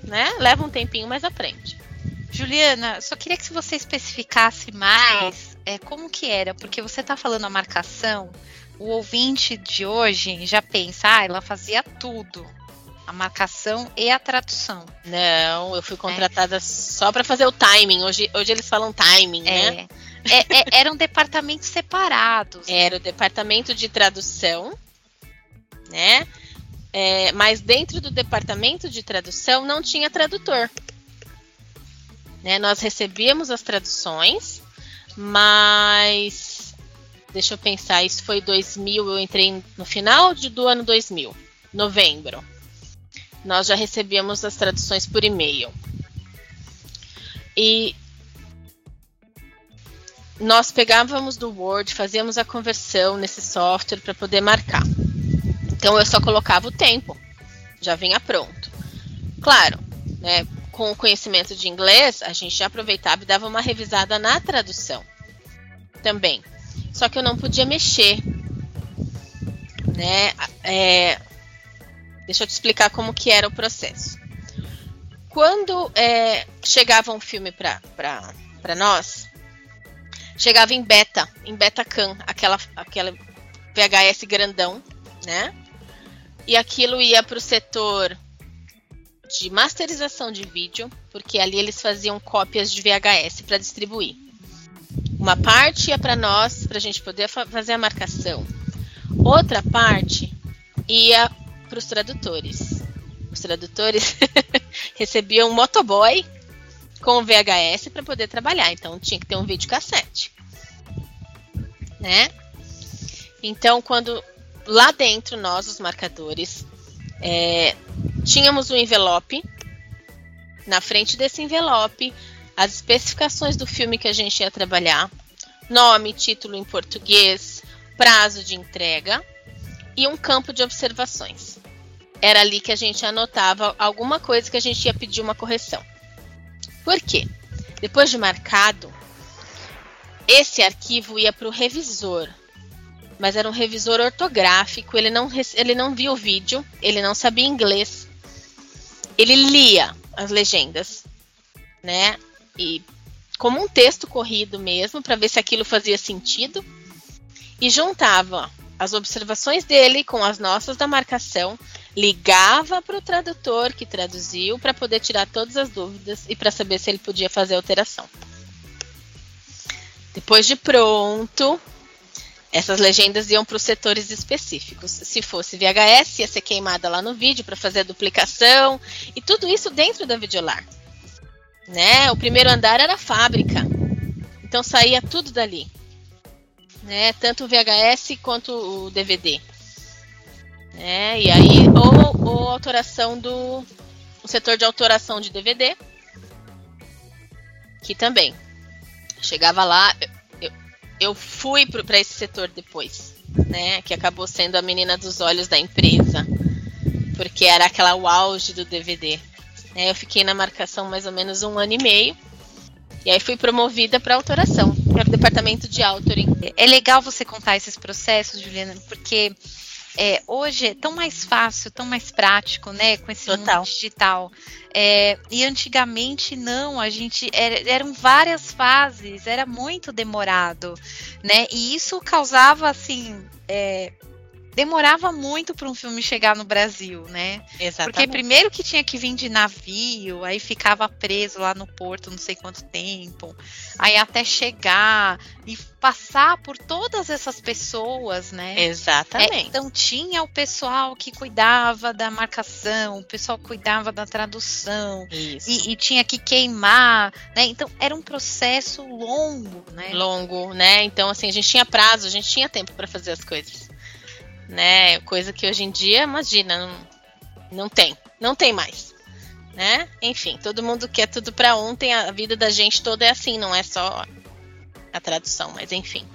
Né? Leva um tempinho, mas aprende. Juliana, só queria que você especificasse mais é, como que era, porque você está falando a marcação, o ouvinte de hoje já pensa, ah, ela fazia tudo a marcação e a tradução. Não, eu fui contratada é. só para fazer o timing. Hoje, hoje eles falam timing, é. né? É, é, eram departamentos separados. Era o departamento de tradução, né? É, mas dentro do departamento de tradução não tinha tradutor. Né? Nós recebíamos as traduções, mas deixa eu pensar, isso foi 2000, eu entrei no final de, do ano 2000, novembro nós já recebíamos as traduções por e-mail. E nós pegávamos do Word, fazíamos a conversão nesse software para poder marcar. Então eu só colocava o tempo, já vinha pronto. Claro, né, com o conhecimento de inglês, a gente já aproveitava e dava uma revisada na tradução também. Só que eu não podia mexer. Né? É, Deixa eu te explicar como que era o processo. Quando é, chegava um filme para nós, chegava em beta, em Betacam, aquela, aquela VHS grandão, né? E aquilo ia para o setor de masterização de vídeo, porque ali eles faziam cópias de VHS para distribuir. Uma parte ia para nós, para a gente poder fa fazer a marcação. Outra parte ia para os tradutores. Os tradutores recebiam um motoboy com VHS para poder trabalhar, então tinha que ter um videocassete, né? Então, quando lá dentro nós, os marcadores, é, tínhamos um envelope. Na frente desse envelope, as especificações do filme que a gente ia trabalhar, nome, título em português, prazo de entrega e um campo de observações. Era ali que a gente anotava alguma coisa que a gente ia pedir uma correção. Por quê? Depois de marcado, esse arquivo ia para o revisor, mas era um revisor ortográfico, ele não, ele não via o vídeo, ele não sabia inglês, ele lia as legendas, né? E como um texto corrido mesmo, para ver se aquilo fazia sentido, e juntava as observações dele com as nossas da marcação, ligava para o tradutor que traduziu para poder tirar todas as dúvidas e para saber se ele podia fazer alteração. Depois de pronto, essas legendas iam para os setores específicos. Se fosse VHS, ia ser queimada lá no vídeo para fazer a duplicação e tudo isso dentro da Videolar. Né? O primeiro andar era a fábrica, então saía tudo dali né? Tanto o VHS quanto o DVD. Né? E aí, ou, ou autoração do o setor de autoração de DVD, que também chegava lá. Eu, eu fui para esse setor depois, né? Que acabou sendo a menina dos olhos da empresa, porque era aquela o auge do DVD. Né? Eu fiquei na marcação mais ou menos um ano e meio. E aí fui promovida para autoração para o departamento de authoring. É legal você contar esses processos, Juliana, porque é, hoje é tão mais fácil, tão mais prático, né, com esse Total. mundo digital. É, e antigamente não, a gente era, eram várias fases, era muito demorado, né? E isso causava assim é, demorava muito para um filme chegar no Brasil, né? Exatamente. Porque primeiro que tinha que vir de navio, aí ficava preso lá no porto não sei quanto tempo, aí até chegar e passar por todas essas pessoas, né? Exatamente. É, então tinha o pessoal que cuidava da marcação, o pessoal cuidava da tradução Isso. e, e tinha que queimar, né? Então era um processo longo, né? longo, né? Então, assim, a gente tinha prazo, a gente tinha tempo para fazer as coisas. Né? Coisa que hoje em dia, imagina, não, não tem. Não tem mais. Né? Enfim, todo mundo quer tudo para ontem, a vida da gente toda é assim, não é só a tradução, mas enfim.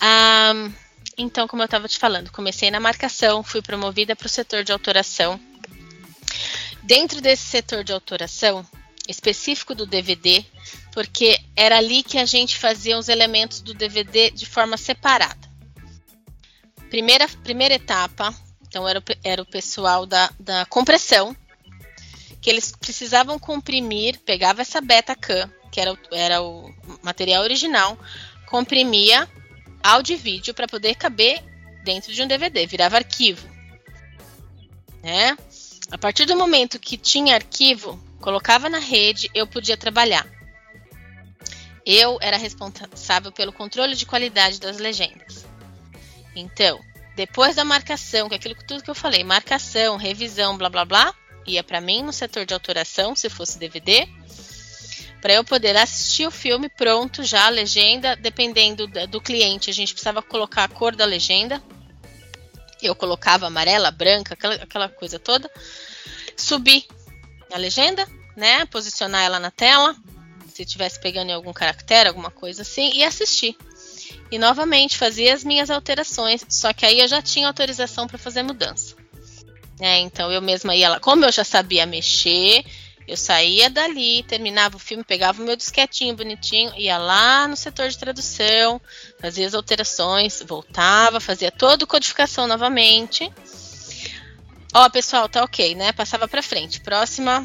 Ah, então, como eu estava te falando, comecei na marcação, fui promovida para o setor de autoração. Dentro desse setor de autoração, específico do DVD, porque era ali que a gente fazia os elementos do DVD de forma separada. Primeira, primeira etapa, então era o, era o pessoal da, da compressão, que eles precisavam comprimir, pegava essa beta cam, que era, o- era o material original, comprimia áudio e vídeo para poder caber dentro de um DVD, virava arquivo. Né? A partir do momento que tinha arquivo, colocava na rede, eu podia trabalhar. Eu era responsável pelo controle de qualidade das legendas. Então, depois da marcação, que é aquilo tudo que eu falei, marcação, revisão, blá blá blá, ia para mim no setor de autoração, se fosse DVD, para eu poder assistir o filme pronto já, a legenda, dependendo do cliente, a gente precisava colocar a cor da legenda. Eu colocava amarela, branca, aquela, aquela coisa toda. Subir a legenda, né? Posicionar ela na tela, se estivesse pegando em algum caractere, alguma coisa assim, e assistir. E novamente fazia as minhas alterações, só que aí eu já tinha autorização para fazer mudança. É, então eu mesma ia lá, como eu já sabia mexer, eu saía dali, terminava o filme, pegava o meu disquetinho bonitinho, ia lá no setor de tradução, fazia as alterações, voltava, fazia toda a codificação novamente. Ó, pessoal, tá ok, né? Passava para frente. Próxima,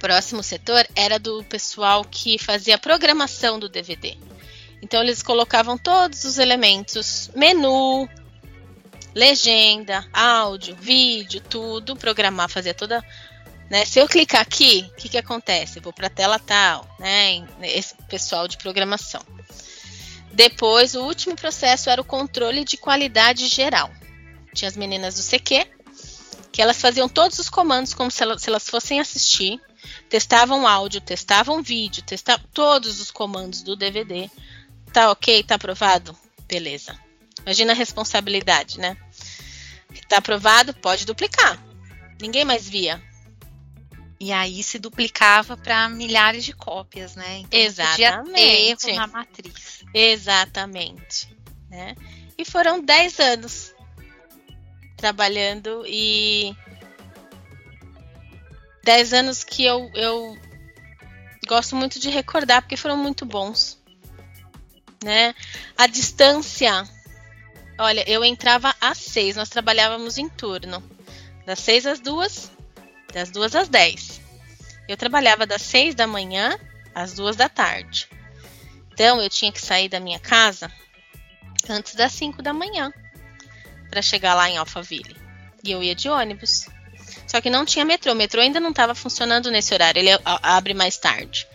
próximo setor era do pessoal que fazia a programação do DVD. Então eles colocavam todos os elementos, menu, legenda, áudio, vídeo, tudo, programar, fazia toda né? Se eu clicar aqui, o que, que acontece? Vou para a tela tal, né? Esse pessoal de programação. Depois, o último processo era o controle de qualidade geral. Tinha as meninas do CQ, que elas faziam todos os comandos como se elas, se elas fossem assistir, testavam áudio, testavam vídeo, testavam todos os comandos do DVD. Tá ok? Tá aprovado? Beleza. Imagina a responsabilidade, né? Tá aprovado? Pode duplicar. Ninguém mais via. E aí se duplicava para milhares de cópias, né? Então Exatamente. Podia ter erro na matriz. Exatamente. Né? E foram 10 anos trabalhando e 10 anos que eu, eu gosto muito de recordar porque foram muito bons. Né? A distância, olha, eu entrava às 6, nós trabalhávamos em turno, das 6 às 2, das 2 às 10. Eu trabalhava das 6 da manhã às 2 da tarde. Então eu tinha que sair da minha casa antes das 5 da manhã para chegar lá em Alphaville. E eu ia de ônibus. Só que não tinha metrô. O metrô ainda não estava funcionando nesse horário. Ele abre mais tarde.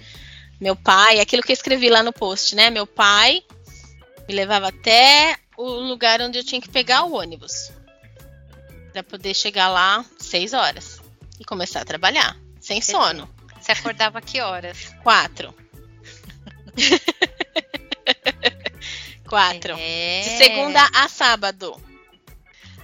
Meu pai, aquilo que eu escrevi lá no post, né? Meu pai me levava até o lugar onde eu tinha que pegar o ônibus para poder chegar lá 6 horas e começar a trabalhar sem sono. Você acordava que horas? Quatro. Quatro. É. De segunda a sábado.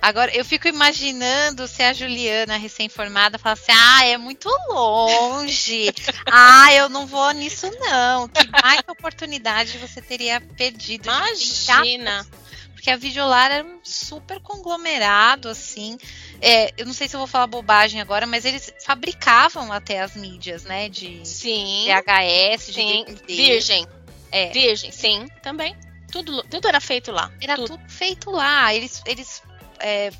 Agora, eu fico imaginando se a Juliana, recém-formada, fala assim: ah, é muito longe. ah, eu não vou nisso, não. Que baita oportunidade você teria perdido. Imagina. porque a Videolar era um super conglomerado, assim. É, eu não sei se eu vou falar bobagem agora, mas eles fabricavam até as mídias, né? De Sim. VHS, de Sim. DVD. Virgem. É. Virgem, sim, também. Tudo, tudo era feito lá. Era tudo. tudo feito lá. Eles, eles é,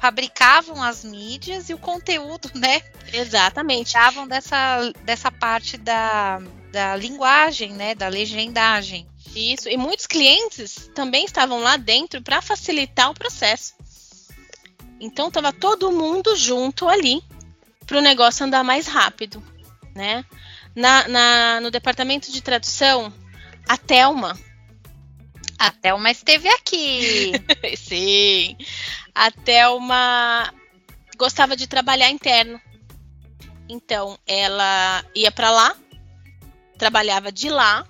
fabricavam as mídias e o conteúdo, né? Exatamente. Tiravam dessa, dessa parte da, da linguagem, né? Da legendagem. Isso, e muitos clientes também estavam lá dentro para facilitar o processo. Então estava todo mundo junto ali para o negócio andar mais rápido, né? Na, na, no departamento de tradução, a Thelma. A Thelma esteve aqui. Sim. A Thelma gostava de trabalhar interno. Então, ela ia para lá, trabalhava de lá,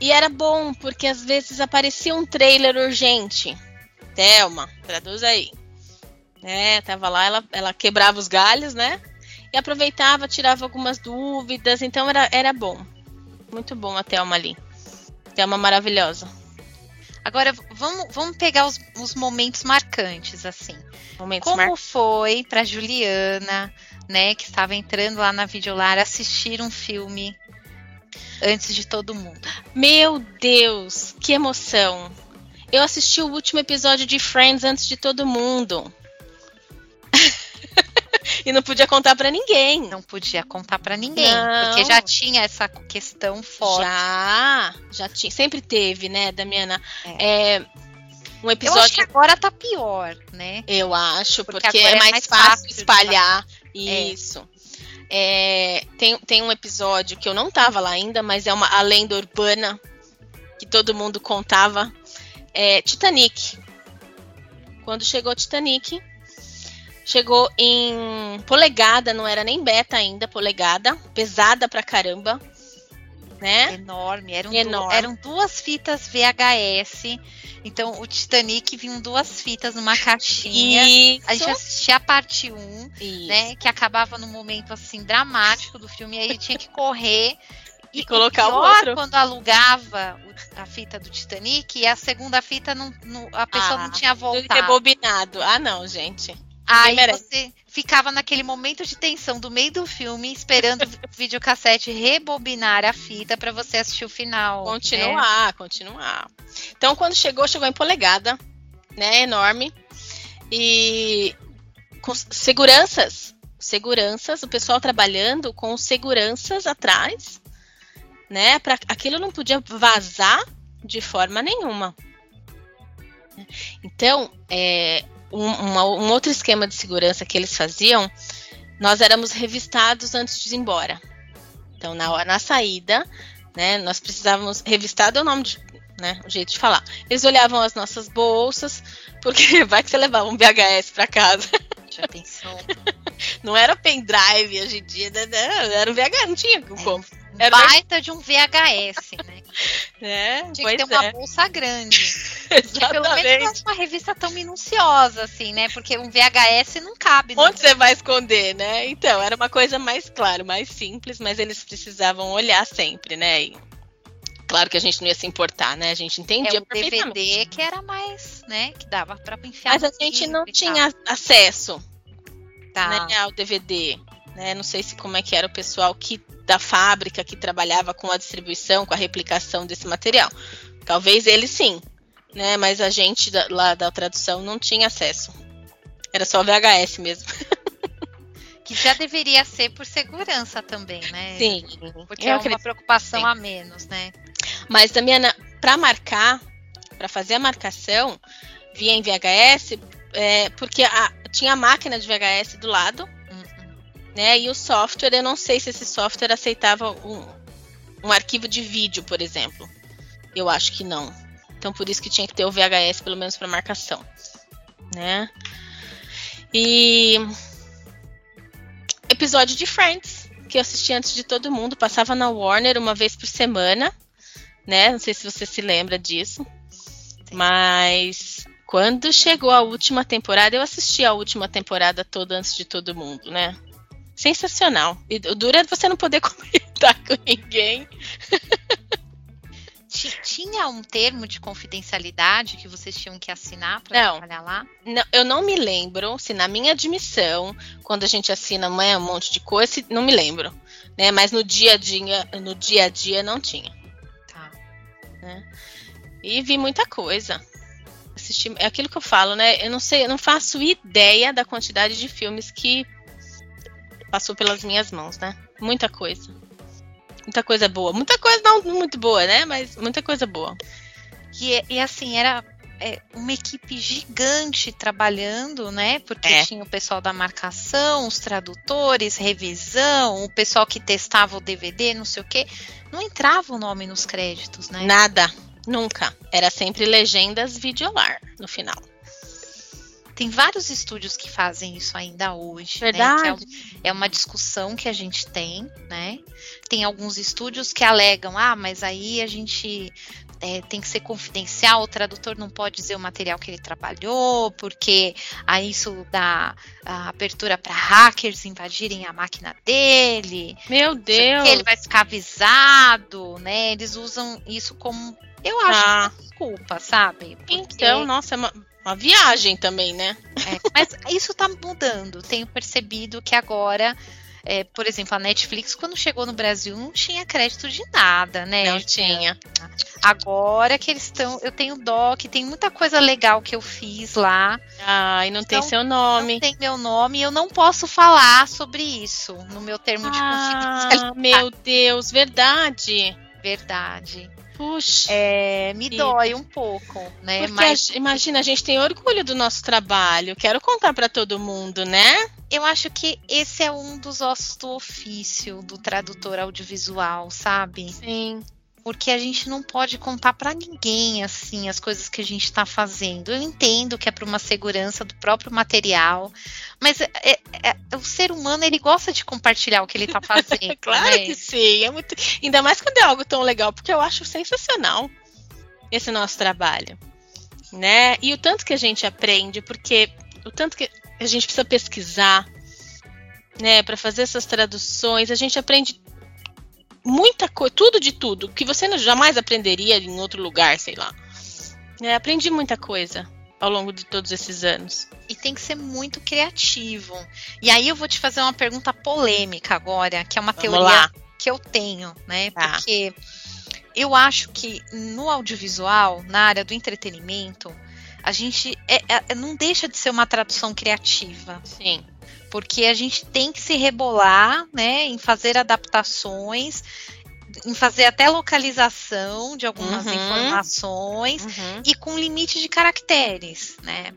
e era bom, porque às vezes aparecia um trailer urgente. Thelma, traduz aí. É, tava lá, ela, ela quebrava os galhos, né? E aproveitava, tirava algumas dúvidas, então era, era bom. Muito bom a Thelma ali. Thelma maravilhosa. Agora, vamos, vamos pegar os, os momentos marcantes, assim. Momentos Como mar... foi para Juliana, né, que estava entrando lá na Videolar, assistir um filme antes de todo mundo? Meu Deus, que emoção! Eu assisti o último episódio de Friends antes de todo mundo. E não podia contar para ninguém. Não podia contar para ninguém, Não. porque já tinha essa questão forte. Já, já tinha, sempre teve, né, Damiana? É. É, um Eu episódio. acho que agora tá pior, né? Eu acho, Porque porque, é é mais, mais fácil fácil espalhar. É. Isso. É, tem, tem um episódio que eu não tava lá ainda, mas é uma a lenda urbana que todo mundo contava. É Titanic. Quando chegou Titanic, chegou em polegada, não era nem beta ainda, polegada, pesada pra caramba, né? Enorme. Eram, du- Enorme. eram duas fitas VHS. Então, o Titanic vinham duas fitas numa caixinha. Isso, A gente assistia a parte 1, isso. né? Que acabava num momento assim dramático do filme, e aí tinha que correr. E colocar o outro. quando alugava a fita do Titanic e a segunda fita não, não- a pessoa Ah, não tinha voltado. rebobinado. Ah, não, gente. Aí você ficava naquele momento de tensão do meio do filme, esperando o videocassete rebobinar a fita para você assistir o final. né? Continuar, continuar. Então, quando chegou, chegou em polegada, né? Enorme. E com seguranças. Seguranças, o pessoal trabalhando com seguranças atrás, né? Para aquilo não podia vazar de forma nenhuma. Então, é, um, uma- um outro esquema de segurança que eles faziam, nós éramos revistados antes de ir embora. Então, na, hora- na saída, né, nós precisávamos. Revistado é o nome de. Né, o jeito de falar. Eles olhavam as nossas bolsas, porque vai que você levava um VHS para casa. Já pensou? Não era pendrive hoje em dia, né, não, era um VHS, não tinha como. Um Era baita de um VHS, né? né? Tinha que ter uma é, bolsa grande. E pelo menos exatamente. uma revista tão minuciosa, assim, né? Porque um VHS não cabe. no- Onde você vai esconder, né? Então, era uma coisa mais, claro, mais simples, mas eles precisavam olhar sempre, né? E claro que a gente não ia se importar, né? A gente entendia É o perfeitamente. DVD que era mais, né? Que dava pra enfiar Mas a gente não tinha acesso. Tá. né, ao DVD. Né? Não sei se como é que era o pessoal que da fábrica que trabalhava com a distribuição, com a replicação desse material. Talvez ele sim, né? Mas a gente da- lá da tradução não tinha acesso. Era só VHS mesmo. Que já deveria ser por segurança também, né? Sim. Porque eu é uma preocupação Sim. a menos, né? Mas Damiana, para marcar, para fazer a marcação via em VHS, é, porque a- tinha a máquina de VHS do lado, Uhum. né? E o software, eu não sei se esse software aceitava um, um arquivo de vídeo, por exemplo. Eu acho que não. Então por isso que tinha que ter o VHS pelo menos para marcação, né? E episódio de Friends que eu assisti antes de todo mundo, passava na Warner uma vez por semana, né? Não sei se você se lembra disso. Mas quando chegou a última temporada, eu assisti a última temporada toda antes de todo mundo, né? Sensacional. E o duro é você não poder comentar com ninguém. Ti- Tinha um termo de confidencialidade que vocês tinham que assinar para trabalhar lá? Não, eu não me lembro se na minha admissão, quando a gente assina né, um monte de coisa, não me lembro. Né? Mas no dia a dia, no dia a dia não tinha. Tá. E vi muita coisa. Assisti, é aquilo que eu falo, né? Eu não sei, eu não faço ideia da quantidade de filmes que passou pelas minhas mãos, né? Muita coisa. Muita coisa boa. Muita coisa não muito boa, né? Mas muita coisa boa. E, e assim, era é, uma equipe gigante trabalhando, né? Porque é. tinha o pessoal da marcação, os tradutores, revisão, o pessoal que testava o DVD, não sei o quê. Não entrava o nome nos créditos, né? Nada, nunca. Era sempre legendas videolar no final. Tem vários estúdios que fazem isso ainda hoje. Verdade. Né? É, é, uma discussão que a gente tem, né? Tem alguns estúdios que alegam, ah, mas aí a gente é, tem que ser confidencial, o tradutor não pode dizer o material que ele trabalhou, porque aí isso dá abertura para hackers invadirem a máquina dele. Meu Deus! Ele vai ficar avisado, né? Eles usam isso como. Eu acho ah. desculpa, sabe? Porque... Então, nossa, é uma, uma viagem também, né? É, mas isso tá mudando. Tenho percebido que agora é, por exemplo, a Netflix, quando chegou no Brasil, não tinha crédito de nada, né? Não tinha. Agora que eles estão. Eu tenho que tem muita coisa legal que eu fiz lá. Ah, e não então, tem seu nome. Não tem meu nome e eu não posso falar sobre isso no meu termo de ah, confidencialidade. Meu Deus, verdade. Verdade. Puxa. É, me dói um pouco, né? Porque Mas... a, imagina, a gente tem orgulho do nosso trabalho. Quero contar para todo mundo, né? Eu acho que esse é um dos ossos do ofício do tradutor audiovisual, sabe? Sim porque a gente não pode contar para ninguém assim as coisas que a gente está fazendo. Eu entendo que é para uma segurança do próprio material, mas é, é, é, o ser humano ele gosta de compartilhar o que ele está fazendo. claro né? que sim, é muito, ainda mais quando é algo tão legal, porque eu acho sensacional esse nosso trabalho, né? E o tanto que a gente aprende, porque o tanto que a gente precisa pesquisar, né, para fazer essas traduções, a gente aprende muita coisa, tudo de tudo, que você jamais aprenderia em outro lugar, sei lá. É, aprendi muita coisa ao longo de todos esses anos. E tem que ser muito criativo. E aí eu vou te fazer uma pergunta polêmica agora, que é uma Vamos teoria lá. que eu tenho, né? Tá. Porque eu acho que no audiovisual, na área do entretenimento, a gente é, é, não deixa de ser uma tradução criativa. Sim porque a gente tem que se rebolar, né, em fazer adaptações, em fazer até localização de algumas uhum. informações uhum. e com limite de caracteres, né?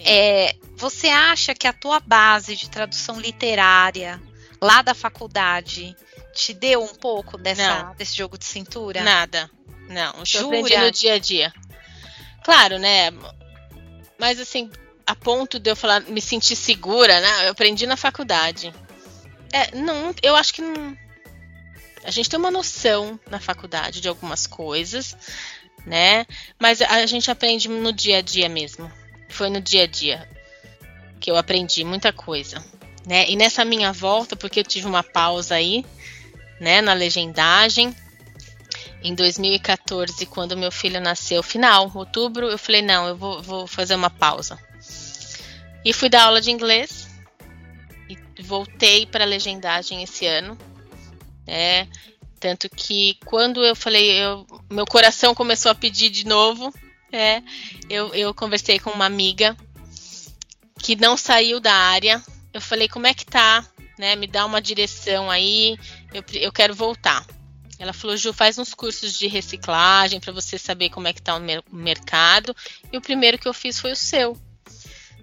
É, você acha que a tua base de tradução literária lá da faculdade te deu um pouco dessa, desse jogo de cintura? Nada. Não, eu aprendi no dia a dia. Claro, né? Mas assim, a ponto de eu falar, me sentir segura, né? Eu aprendi na faculdade. É, não, eu acho que não. A gente tem uma noção na faculdade de algumas coisas, né? Mas a gente aprende no dia a dia mesmo. Foi no dia a dia que eu aprendi muita coisa, né? E nessa minha volta, porque eu tive uma pausa aí, né, na legendagem, em 2014, quando meu filho nasceu, final, outubro, eu falei, não, eu vou, vou fazer uma pausa. E fui dar aula de inglês. E voltei para legendagem esse ano. É, tanto que quando eu falei, eu, meu coração começou a pedir de novo. É, eu, eu conversei com uma amiga que não saiu da área. Eu falei, como é que tá? Né, me dá uma direção aí. Eu, eu quero voltar. Ela falou, Ju, faz uns cursos de reciclagem para você saber como é que tá o mercado. E o primeiro que eu fiz foi o seu.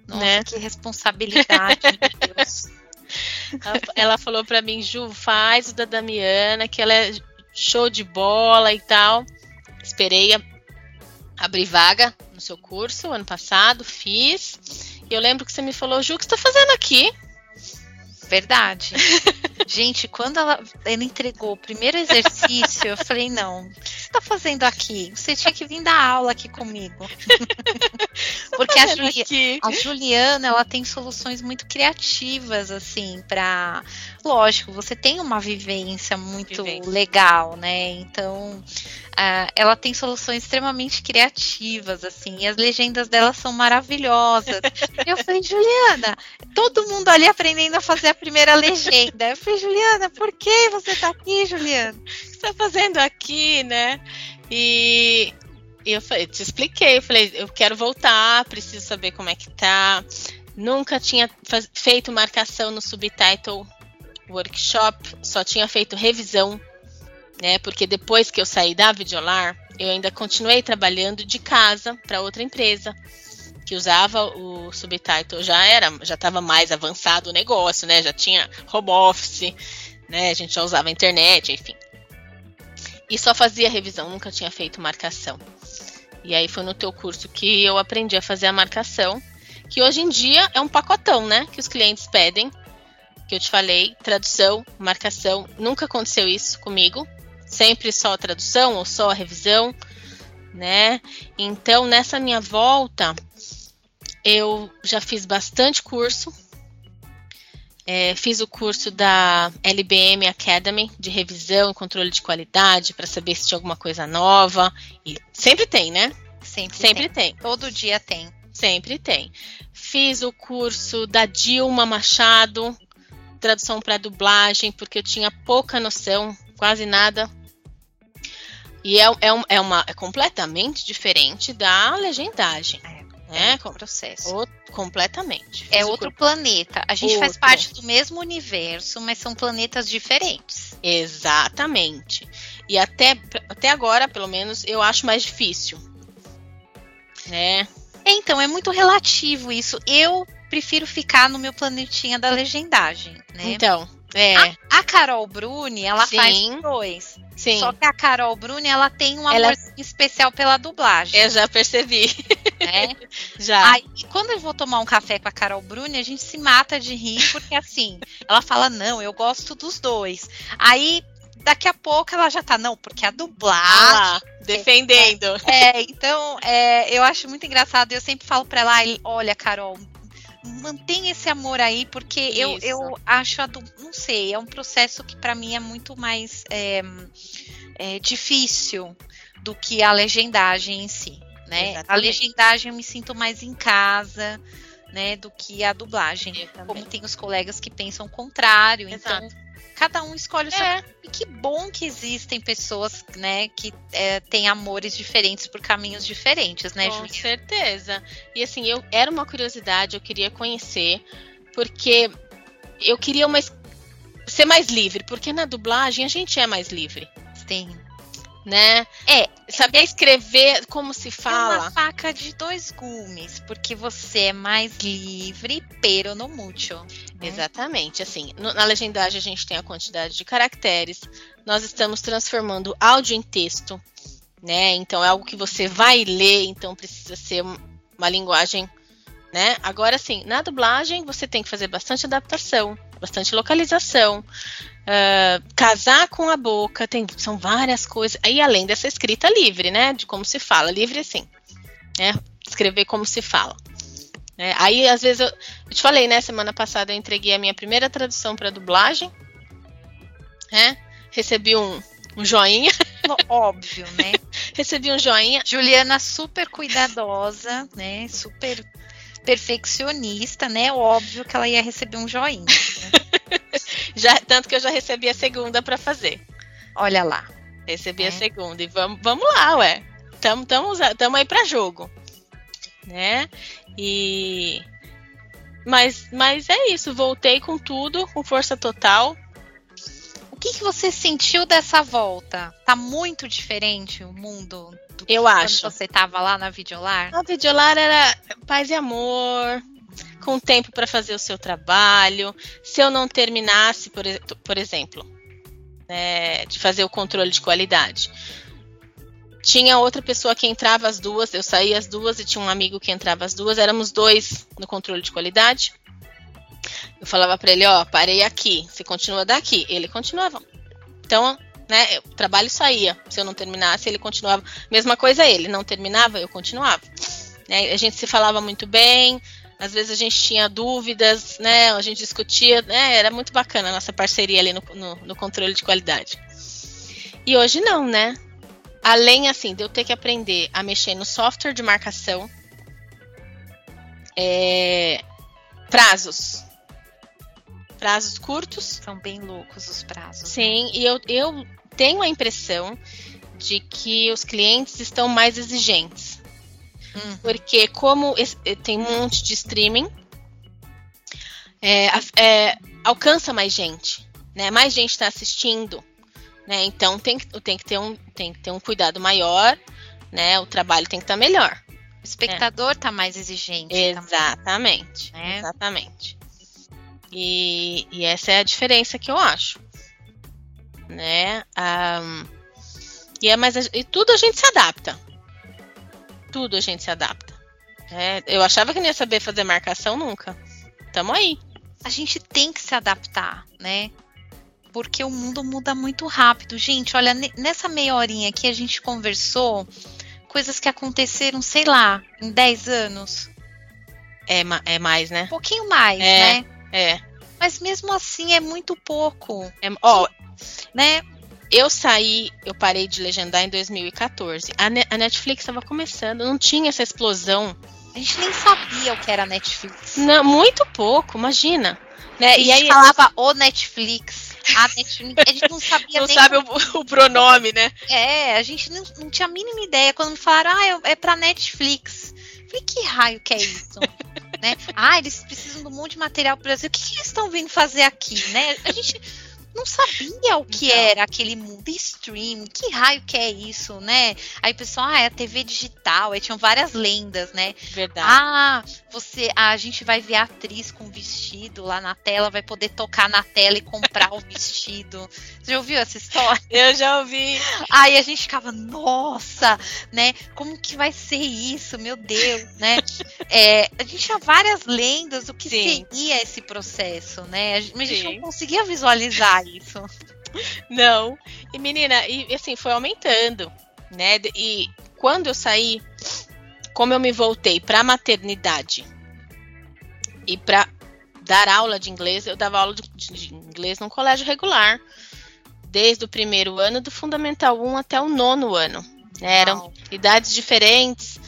Nossa, né? que responsabilidade, meu Deus. Ela, ela falou para mim, Ju, faz o da Damiana, que ela é show de bola e tal. Esperei a, abrir vaga no seu curso ano passado, fiz. E eu lembro que você me falou, Ju, o que você tá fazendo aqui? Verdade. Gente, quando ela, ela entregou o primeiro exercício, eu falei, não, está fazendo aqui? Você tinha que vir dar aula aqui comigo. Porque a, Juli a, Juliana, ela tem soluções muito criativas, assim, para. Lógico, você tem uma vivência muito vivência. legal, né? Então, uh, ela tem soluções extremamente criativas, assim, e as legendas dela são maravilhosas. eu falei, Juliana, todo mundo ali aprendendo a fazer a primeira legenda. Eu falei, Juliana, por que você está aqui, Juliana? O que você está fazendo aqui, né? E, e eu falei, te expliquei, eu falei, eu quero voltar, preciso saber como é que tá. Nunca tinha feito marcação no subtitle workshop, só tinha feito revisão. né? Porque depois que eu saí da Videolar, eu ainda continuei trabalhando de casa para outra empresa que usava o subtitle. Já era, já estava mais avançado o negócio, né? Já tinha home office, né? A gente já usava a internet, enfim. E só fazia revisão, nunca tinha feito marcação. E aí foi no teu curso que eu aprendi a fazer a marcação, que hoje em dia é um pacotão, né? Que os clientes pedem. Que eu te falei, tradução, marcação. Nunca aconteceu isso comigo. Sempre só a tradução ou só a revisão, né? Então, nessa minha volta, eu já fiz bastante curso. É, fiz o curso da LBM Academy de revisão e controle de qualidade para saber se tinha alguma coisa nova. E sempre tem, né? Sempre, Sempre tem. tem. Todo dia tem. Sempre tem. Fiz o curso da Dilma Machado, tradução para dublagem, porque eu tinha pouca noção, quase nada. E é, é, é uma, é completamente diferente da legendagem. né? É um processo. Completamente. É outro planeta. A gente faz Outro. parte do mesmo universo, mas são planetas diferentes. Exatamente. E até, até agora, pelo menos, eu acho mais difícil. Né? É, Então, é muito relativo isso. Eu prefiro ficar no meu planetinha da legendagem, né? Então, é. A, a Carol Bruni, ela Sim. faz os dois. sim. Só que a Carol Bruni, ela tem um Ela- amor especial pela dublagem, Eu já percebi. né? Já. Aí, quando eu vou tomar um café com a Carol Bruni, a gente se mata de rir, porque assim, ela fala, não, eu gosto dos dois. Aí, daqui a pouco, ela já tá, não, porque a Ah dublagem. lá, defendendo. É, então, é, eu acho muito engraçado. Eu sempre falo pra ela, "Ai, olha, Carol, mantém esse amor aí, porque eu, Isso. eu acho, a du- não sei, é um processo que pra mim é muito mais é, é, difícil do que a legendagem em si, né? A legendagem eu me sinto mais em casa, né, do que a dublagem. Como tem os colegas que pensam o contrário, então Exato. Cada um escolhe o seu É, e que bom que existem pessoas, né, que é, têm amores diferentes por caminhos diferentes, né, com Juliana? certeza. E assim, eu era uma curiosidade, eu queria conhecer, porque eu queria uma, ser mais livre, porque na dublagem a gente é mais livre, Tem. Né? É, Saber escrever como se É uma fala. faca de dois gumes, porque você é mais livre, pero no mucho. né? Exatamente, assim, na legendagem a gente tem a quantidade de caracteres, nós estamos transformando áudio em texto, né? Então é algo que você vai ler, então precisa ser um- uma linguagem, né? Agora sim, na dublagem você tem que fazer bastante adaptação, bastante localização, ah, casar com a boca, tem, são várias coisas. Aí além dessa escrita livre, né? De como se fala, livre assim, né? Escrever como se fala. né? Aí às vezes eu, eu te falei, né? Semana passada eu entreguei a minha primeira tradução para dublagem, né? Recebi um, um joinha, Óbvio, né? recebi um joinha. Juliana super cuidadosa, né? Super perfeccionista, né? Óbvio que ela ia receber um joinha. Já, tanto que eu já recebi a segunda para fazer. Olha lá. Recebi É. a segunda e vamos, vamos lá, ué. Tamo, tamo, tamo aí para jogo, né? E mas, mas é isso. Voltei com tudo, com força total. O que, que você sentiu dessa volta? Tá muito diferente o mundo do que Eu acho. você tava lá na Videolar? A Videolar era paz e amor, com tempo para fazer o seu trabalho. Se eu não terminasse, por, por exemplo, né, de fazer o controle de qualidade, tinha outra pessoa que entrava as duas, eu saía as duas e tinha um amigo que entrava as duas, éramos dois no controle de qualidade. Eu falava para ele, ó, parei aqui, você continua daqui. Ele continuava. Então, né, o trabalho saía. Se eu não terminasse, ele continuava. Mesma coisa ele, não terminava, eu continuava. Né, a gente se falava muito bem, às vezes a gente tinha dúvidas, né? A gente discutia, né? Era muito bacana a nossa parceria ali no, no, no controle de qualidade. E hoje não, né? Além assim de eu ter que aprender a mexer no software de marcação, é, prazos. Prazos curtos, São bem loucos os prazos. né? Sim, e eu, eu tenho a impressão de que os clientes estão mais exigentes. Hum. Porque como eh, tem um monte de streaming, é, a- é, alcança mais gente, né? Mais gente está assistindo, Né? Então tem, tem, que ter um, tem que ter um cuidado maior, né? O trabalho tem que estar tá melhor. O espectador está é. mais exigente. Exatamente. Né? Exatamente. E, e, essa é a diferença que eu acho. Né? Um, e, é mais, e tudo a gente se adapta. Tudo a gente se adapta. É, eu achava que não ia saber fazer marcação nunca. Tamo aí. A gente tem que se adaptar, né? Porque o mundo muda muito rápido. Gente, olha, nessa meia horinha que a gente conversou, coisas que aconteceram, sei lá, em 10 anos. É, é mais, né? Um pouquinho mais, é, né? É. Mas mesmo assim é muito pouco. É, ó, né? Eu saí, eu parei de legendar em 2014. A, ne a Netflix estava começando, não tinha essa explosão. A gente nem sabia o que era Netflix. Não, muito pouco, imagina. Né? E aí falava o Netflix. A Netflix, a gente não sabia não nem. sabe o, o, pronome, né? É, a gente não, não, tinha a mínima ideia. Quando me falaram, ah, é, é pra Netflix. Eu falei, que raio que é isso? né? Ah, eles precisam de um monte de material pro Brasil. O que, que eles estão vindo fazer aqui, né? A gente não sabia o que então. era aquele mundo stream, que raio que é isso, né? Aí o pessoal, ah, é a TV digital, aí tinham várias lendas, né? Verdade. Ah, você, a gente vai ver a atriz com vestido lá na tela, vai poder tocar na tela e comprar o vestido. Você já ouviu essa história? Eu já ouvi. Aí a gente ficava, nossa, né? Como que vai ser isso? Meu Deus, né? É, a gente tinha várias lendas do que Sim. seria esse processo, né? Mas a gente Sim. não conseguia visualizar isso. Não. E menina, e assim, foi aumentando, né? E quando eu saí, como eu me voltei para maternidade e para dar aula de inglês, eu dava aula de, de, inglês num colégio regular, desde o primeiro ano do fundamental 1 até o nono ano. Né? Eram idades diferentes.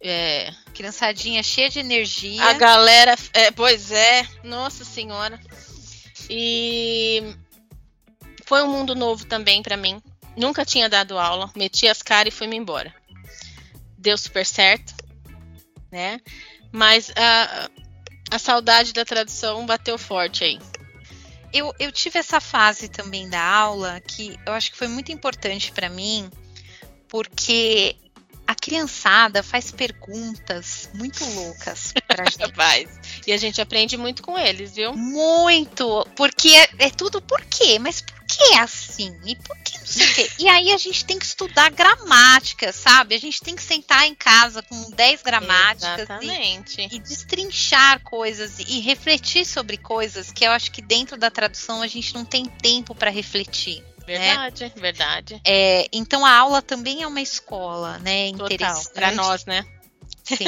É, Criançadinha cheia de energia. A galera, é, pois é, nossa senhora. E foi um mundo novo também para mim. Nunca tinha dado aula, meti as caras e fui-me embora. Deu super certo, né? Mas a, a saudade da tradução bateu forte aí. Eu, eu tive essa fase também da aula que eu acho que foi muito importante para mim, porque a criançada faz perguntas muito loucas pra gente. Faz. E a gente aprende muito com eles, viu? Muito. Porque é, é tudo por quê? Mas por que é assim? E por que não sei o quê? E aí a gente tem que estudar gramática, sabe? A gente tem que sentar em casa com 10 gramáticas. E, e destrinchar coisas e refletir sobre coisas que eu acho que dentro da tradução a gente não tem tempo para refletir. Verdade, né? verdade. É, então a aula também é uma escola, né? Interessante. Para nós, né? Sim.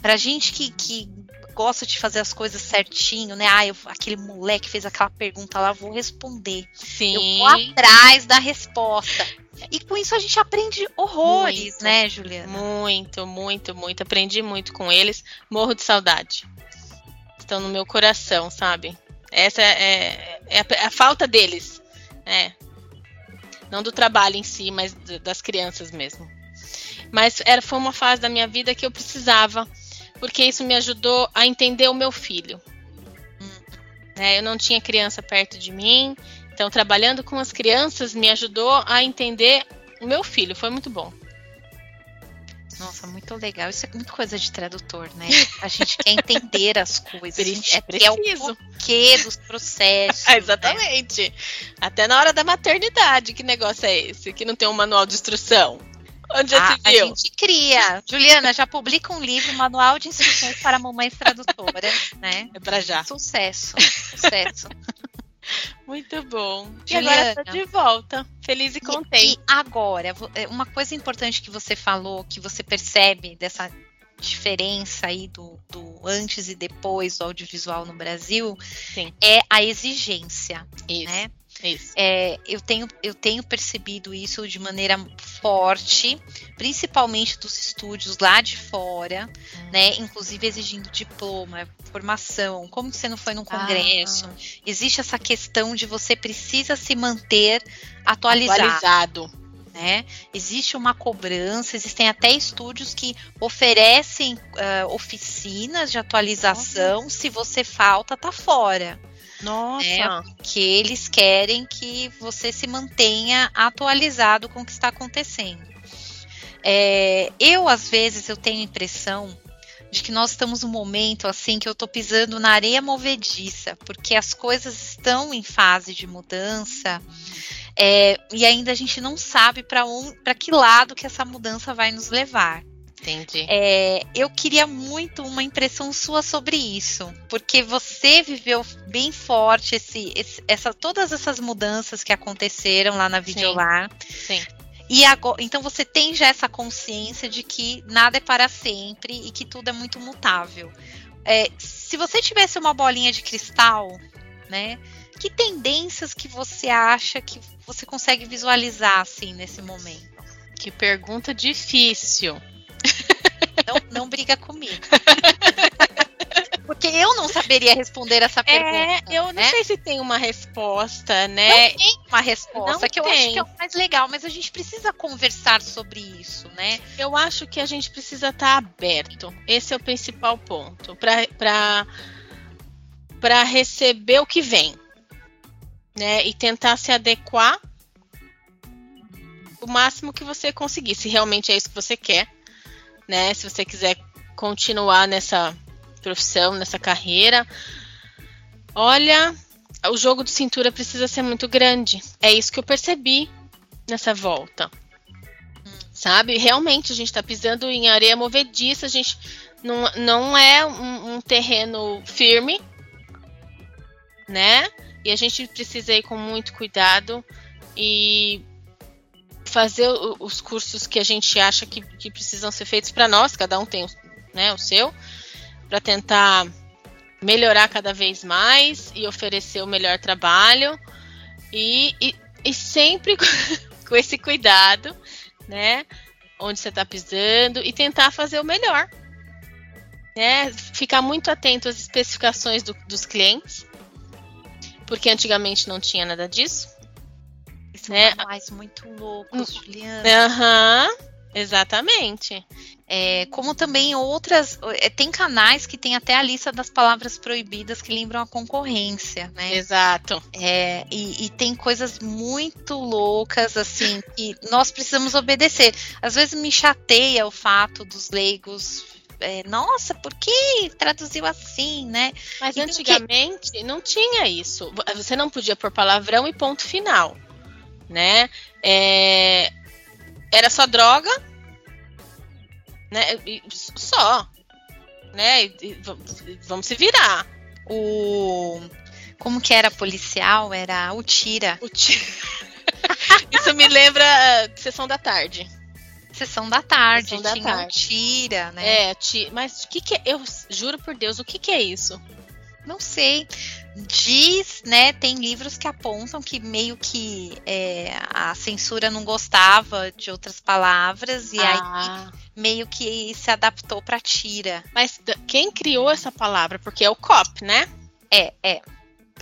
Pra gente que, que gosta de fazer as coisas certinho, né? Ah, eu, aquele moleque fez aquela pergunta lá, vou responder. Sim. Eu vou atrás da resposta. E com isso a gente aprende horrores, muito, né, Juliana? Muito, muito, muito. Aprendi muito com eles. Morro de saudade. Estão no meu coração, sabe? Essa é, é, é a falta deles. É, não do trabalho em si, mas das crianças mesmo. Mas era, foi uma fase da minha vida que eu precisava, porque isso me ajudou a entender o meu filho. É, eu não tinha criança perto de mim, então trabalhando com as crianças me ajudou a entender o meu filho. Foi muito bom. Nossa, muito legal. Isso é muito coisa de tradutor, né? A gente quer entender as coisas. A gente é, quer o porquê dos processos. Ah, exatamente. Né? Até na hora da maternidade, que negócio é esse? Que não tem um manual de instrução. Onde ah? A gente cria. Juliana, já publica um livro, Manual de Instruções para Mamães Tradutoras, né? É para já. Sucesso. Sucesso. Muito bom. E agora tá de volta, feliz e contente. E, agora, é, uma coisa importante que você falou, que você percebe dessa diferença aí do, do antes e depois do audiovisual no Brasil Sim. é a exigência, Isso. né? Isso. É, eu, tenho, eu tenho percebido isso de maneira forte, principalmente dos estúdios lá de fora, hum. né? Inclusive exigindo diploma, formação, como você não foi num congresso. Ah. Existe essa questão de você precisa se manter atualizado. atualizado. Né? Né? Existe uma cobrança, existem até estúdios que oferecem uh, oficinas de atualização. Nossa. Se você falta, tá fora. Nossa! Né? Que eles querem que você se mantenha atualizado com o que está acontecendo. É, eu, às vezes, eu tenho a impressão de que nós estamos num momento assim que eu estou pisando na areia movediça, porque as coisas estão em fase de mudança é, e ainda a gente não sabe para um, para que lado que essa mudança vai nos levar. Entendi. É, eu queria muito uma impressão sua sobre isso, porque você viveu bem forte esse, esse, essa, todas essas mudanças que aconteceram lá na Videolar. Sim. Sim. E agora, então você tem já essa consciência de que nada é para sempre e que tudo é muito mutável. É, se você tivesse uma bolinha de cristal, né? Que tendências que você acha que você consegue visualizar assim nesse momento? Que pergunta difícil. Não, não briga comigo. Porque eu não saberia responder essa é, pergunta. É, eu não né? sei se tem uma resposta, né? Não tem uma resposta, não que eu acho que é o mais legal, mas a gente precisa conversar sobre isso, né? Eu acho que a gente precisa estar tá aberto. Esse é o principal ponto. Para para receber o que vem, né? E tentar se adequar o máximo que você conseguir, se realmente é isso que você quer, né? Se você quiser continuar nessa profissão, nessa carreira. Olha, o jogo de cintura precisa ser muito grande. É isso que eu percebi nessa volta. Sabe? Realmente, a gente está pisando em areia movediça, a gente não, não é um, um terreno firme, né? E a gente precisa ir com muito cuidado e fazer os cursos que a gente acha que, que precisam ser feitos para nós, cada um tem né, o seu, para tentar melhorar cada vez mais e oferecer o melhor trabalho e, e, e sempre com esse cuidado, né? Onde você está pisando e tentar fazer o melhor. Né? Ficar muito atento às especificações do, dos clientes, porque antigamente não tinha nada disso. São né? manuais muito loucos, Juliana. Aham, uhum, exatamente. É, como também outras. É, tem canais que tem até a lista das palavras proibidas que lembram a concorrência, né? Exato. É, e, e, tem coisas muito loucas, assim, que nós precisamos obedecer. Às vezes me chateia o fato dos leigos. É, nossa, por que traduziu assim, né? Mas e antigamente que... não tinha isso. Você não podia pôr palavrão e ponto final, né? É, era só droga né? E só, né? E, vamos se virar. O como que era policial? Era o tira. O tira. Isso me lembra sessão da tarde. Sessão da tarde, sessão da tinha tarde. tira, né? É, tira. Mas o que que é? Eu juro por Deus, o que que é isso? Não sei. Diz, né? Tem livros que apontam que meio que é, a censura não gostava de outras palavras e ah. aí meio que se adaptou para tira. Mas quem criou essa palavra? Porque é o cop, né? É, é.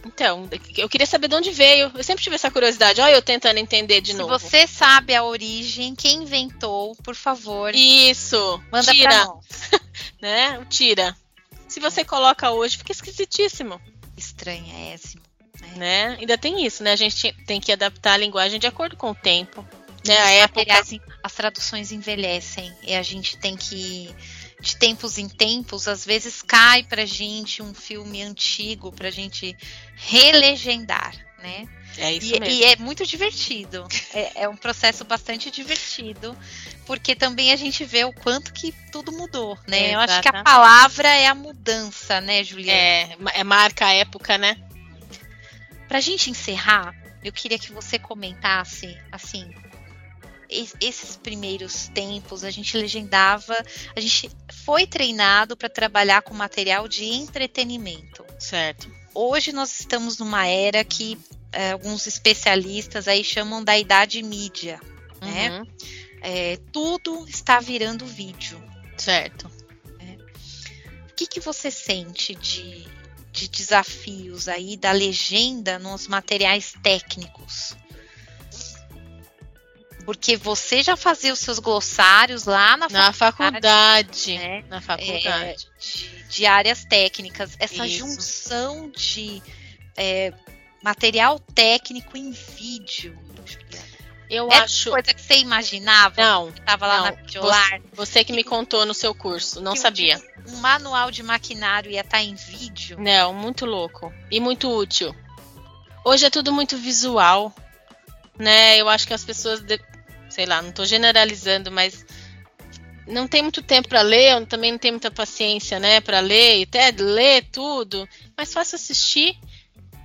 Então, eu queria saber de onde veio. Eu sempre tive essa curiosidade. Olha, eu tentando entender de Se novo. Se você sabe a origem, quem inventou, por favor. Isso. Manda tira. pra nós. né? O tira. Se você coloca hoje, fica esquisitíssimo. Estranhésimo. Né? né? Ainda tem isso, né? A gente tem que adaptar a linguagem de acordo com o tempo. Né? A época... as traduções envelhecem e a gente tem que de tempos em tempos, às vezes cai pra gente um filme antigo pra gente relegendar, né? É isso e, mesmo. e é muito divertido. É, é, um processo bastante divertido, porque também a gente vê o quanto que tudo mudou, né? É, Eu acho que a palavra é a mudança, né, Juliana? É, é marca a época, né? Pra gente encerrar, eu queria que você comentasse, assim, esses primeiros tempos, a gente legendava, a gente foi treinado para trabalhar com material de entretenimento. Certo. Hoje nós estamos numa era que é, alguns especialistas aí chamam da idade mídia, né? uhum. né? É, tudo está virando vídeo. Certo. É. O que, que você sente de, de desafios aí da legenda nos materiais técnicos? Porque você já fazia os seus glossários lá na, Na faculdade. né? Na faculdade. de, de áreas técnicas. Essa Isso. junção de é, material técnico em vídeo. Eu É acho. coisa que você imaginava? Não, que Tava lá não. na Videolar. você que me contou no seu curso, não um sabia. Um manual de maquinário ia estar em vídeo. Não, muito louco. E muito útil. Hoje é tudo muito visual. Né? Eu acho que as pessoas. Sei lá, não tô generalizando, mas. Não tem muito tempo para ler, eu também não tenho muita paciência, né, para ler, até ler tudo. Mais fácil assistir,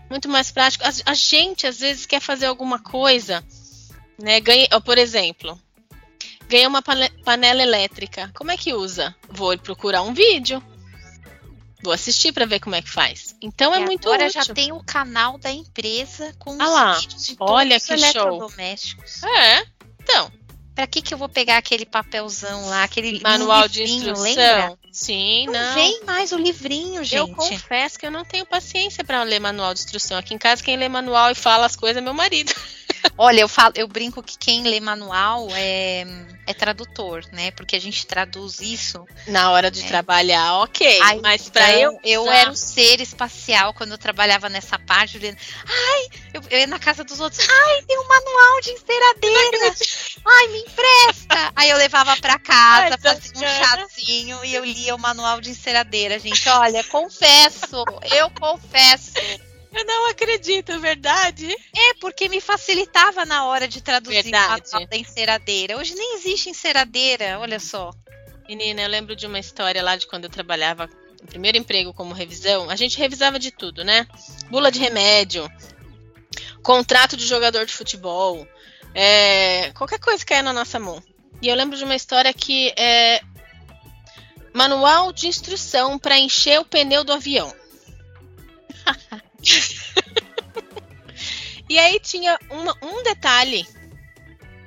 muito mais prático. A, a gente às vezes quer fazer alguma coisa, né? Ganha, por exemplo, ganhei uma pane- panela elétrica. Como é que usa? Vou procurar um vídeo. Vou assistir para ver como é que faz. Então é E muito agora útil. já tem o canal da empresa com Ah lá, os vídeos de olha todos que os show. É. Então, Pra que que eu vou pegar aquele papelzão lá, aquele manual de instrução. lembra? Sim, Não, não. vem mais o livrinho, gente. Eu confesso que eu não tenho paciência para ler manual de instrução. Aqui em casa quem lê manual e fala as coisas é meu marido. Olha, eu falo, eu brinco que quem lê manual é, é tradutor, né? Porque a gente traduz isso. Na hora de É. trabalhar, ok. Ai, mas para Então, eu eu usar- era o ser espacial quando eu trabalhava nessa parte, Juliana. Ai, eu, eu ia na casa dos outros. Ai, tem um manual de enceradeira. Ai, me empresta. Aí eu levava pra casa, Ai, fazia um chazinho e eu lia o manual de enceradeira, gente. Olha, confesso, eu confesso. Eu não acredito, é verdade? É porque me facilitava na hora de traduzir Verdade. o manual da enceradeira. Hoje nem existe enceradeira, olha só. Menina, eu lembro de uma história lá de quando eu trabalhava no primeiro emprego como revisão. A gente revisava de tudo, né? Bula de remédio, contrato de jogador de futebol, é, qualquer coisa que caia na nossa mão. E eu lembro de uma história que é manual de instrução para encher o pneu do avião. e aí tinha uma- um detalhe,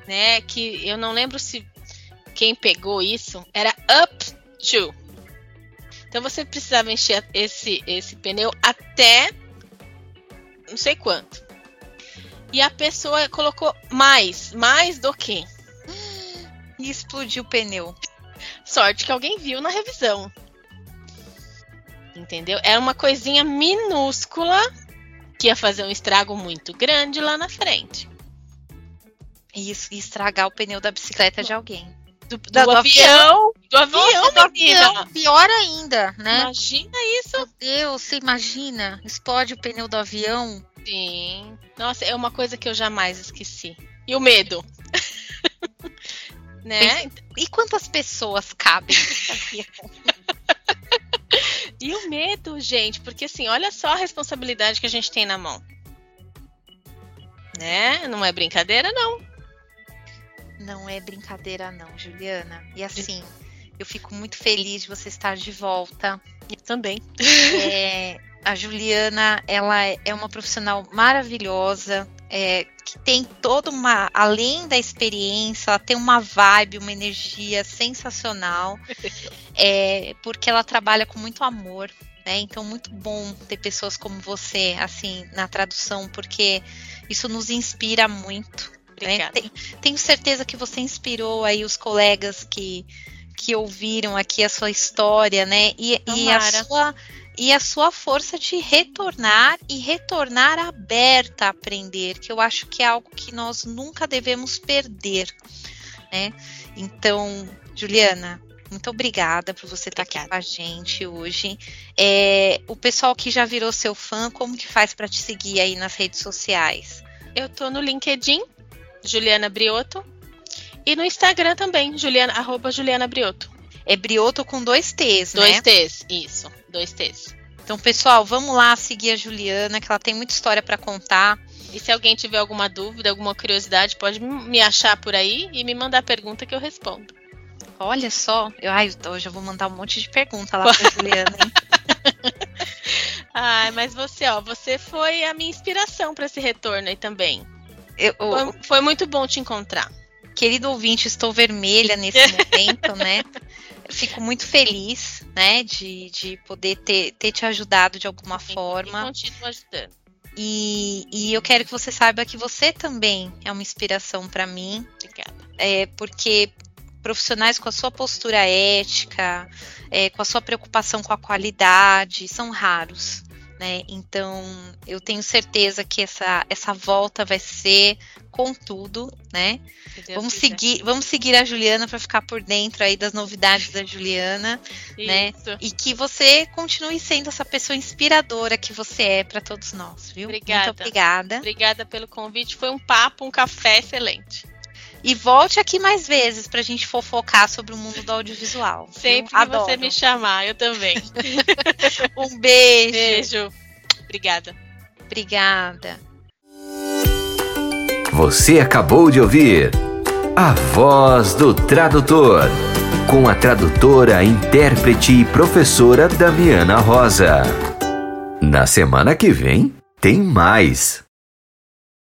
né? Que eu não lembro se quem pegou isso era up to. Então você precisava encher esse, esse pneu até não sei quanto. E a pessoa colocou mais, mais do que. E explodiu o pneu. Sorte que alguém viu na revisão. Entendeu? Era uma coisinha minúscula que ia fazer um estrago muito grande lá na frente. E es- estragar o pneu da bicicleta de alguém. Do, do Da- do avião, do avião, Nossa, do avião, pior ainda, né? Imagina isso. Meu Deus, você imagina? Explode o pneu do avião. Sim. Nossa, é uma coisa que eu jamais esqueci. E o medo. né? E quantas pessoas cabem nesse avião? E o medo, gente, porque assim, olha só a responsabilidade que a gente tem na mão. Né? Não é brincadeira, não. Não é brincadeira, não, Juliana. E assim, eu fico muito feliz de você estar de volta. Eu também. É, a Juliana, ela é é uma profissional maravilhosa, é, que tem toda uma, além da experiência, ela tem uma vibe, uma energia sensacional, é, porque ela trabalha com muito amor, né? Então, muito bom ter pessoas como você, assim, na tradução, porque isso nos inspira muito. né? Tem- tenho certeza que você inspirou aí os colegas que, que ouviram aqui a sua história, né? E, e a sua e a sua força de retornar e retornar aberta a aprender, que eu acho que é algo que nós nunca devemos perder, né? Então, Juliana, muito obrigada por você estar aqui com a gente hoje. É, o pessoal que já virou seu fã, como que faz para te seguir aí nas redes sociais? Eu tô no LinkedIn, Juliana Brioto. E no Instagram também, Juliana, arroba Juliana Brioto. É Brioto com dois T's, Dois né? T's, isso, dois T's. Então, pessoal, vamos lá seguir a Juliana, que ela tem muita história para contar. E se alguém tiver alguma dúvida, alguma curiosidade, pode me achar por aí e me mandar pergunta que eu respondo. Olha só, eu, ai, hoje eu vou mandar um monte de pergunta lá pra Juliana. Ai, mas você, ó, você foi a minha inspiração para esse retorno aí também. Eu- o- Foi, foi muito bom te encontrar. querido ouvinte, estou vermelha nesse momento, né? Eu Fico muito feliz, né, de, de poder ter, ter te ajudado de alguma E forma. continuo ajudando. E, e eu quero que você saiba que você também é uma inspiração para mim. Obrigada. é, porque profissionais com a sua postura ética, é, com a sua preocupação com a qualidade, são raros. Né? Então, eu tenho certeza que essa, essa volta vai ser com tudo, né? Vamos seguir, vamos seguir a Juliana para ficar por dentro aí das novidades da Juliana, né? E que você continue sendo essa pessoa inspiradora que você é para todos nós, viu? Obrigada. Muito obrigada. Obrigada pelo convite. Foi um papo, um café excelente. E volte aqui mais vezes para a gente fofocar sobre o mundo do audiovisual. Sempre que Adoro. você me chamar, eu também. um beijo. Beijo. Obrigada. Obrigada. Você acabou de ouvir A Voz do Tradutor, com a tradutora, intérprete e professora Damiana Rosa. Na semana que vem, tem mais.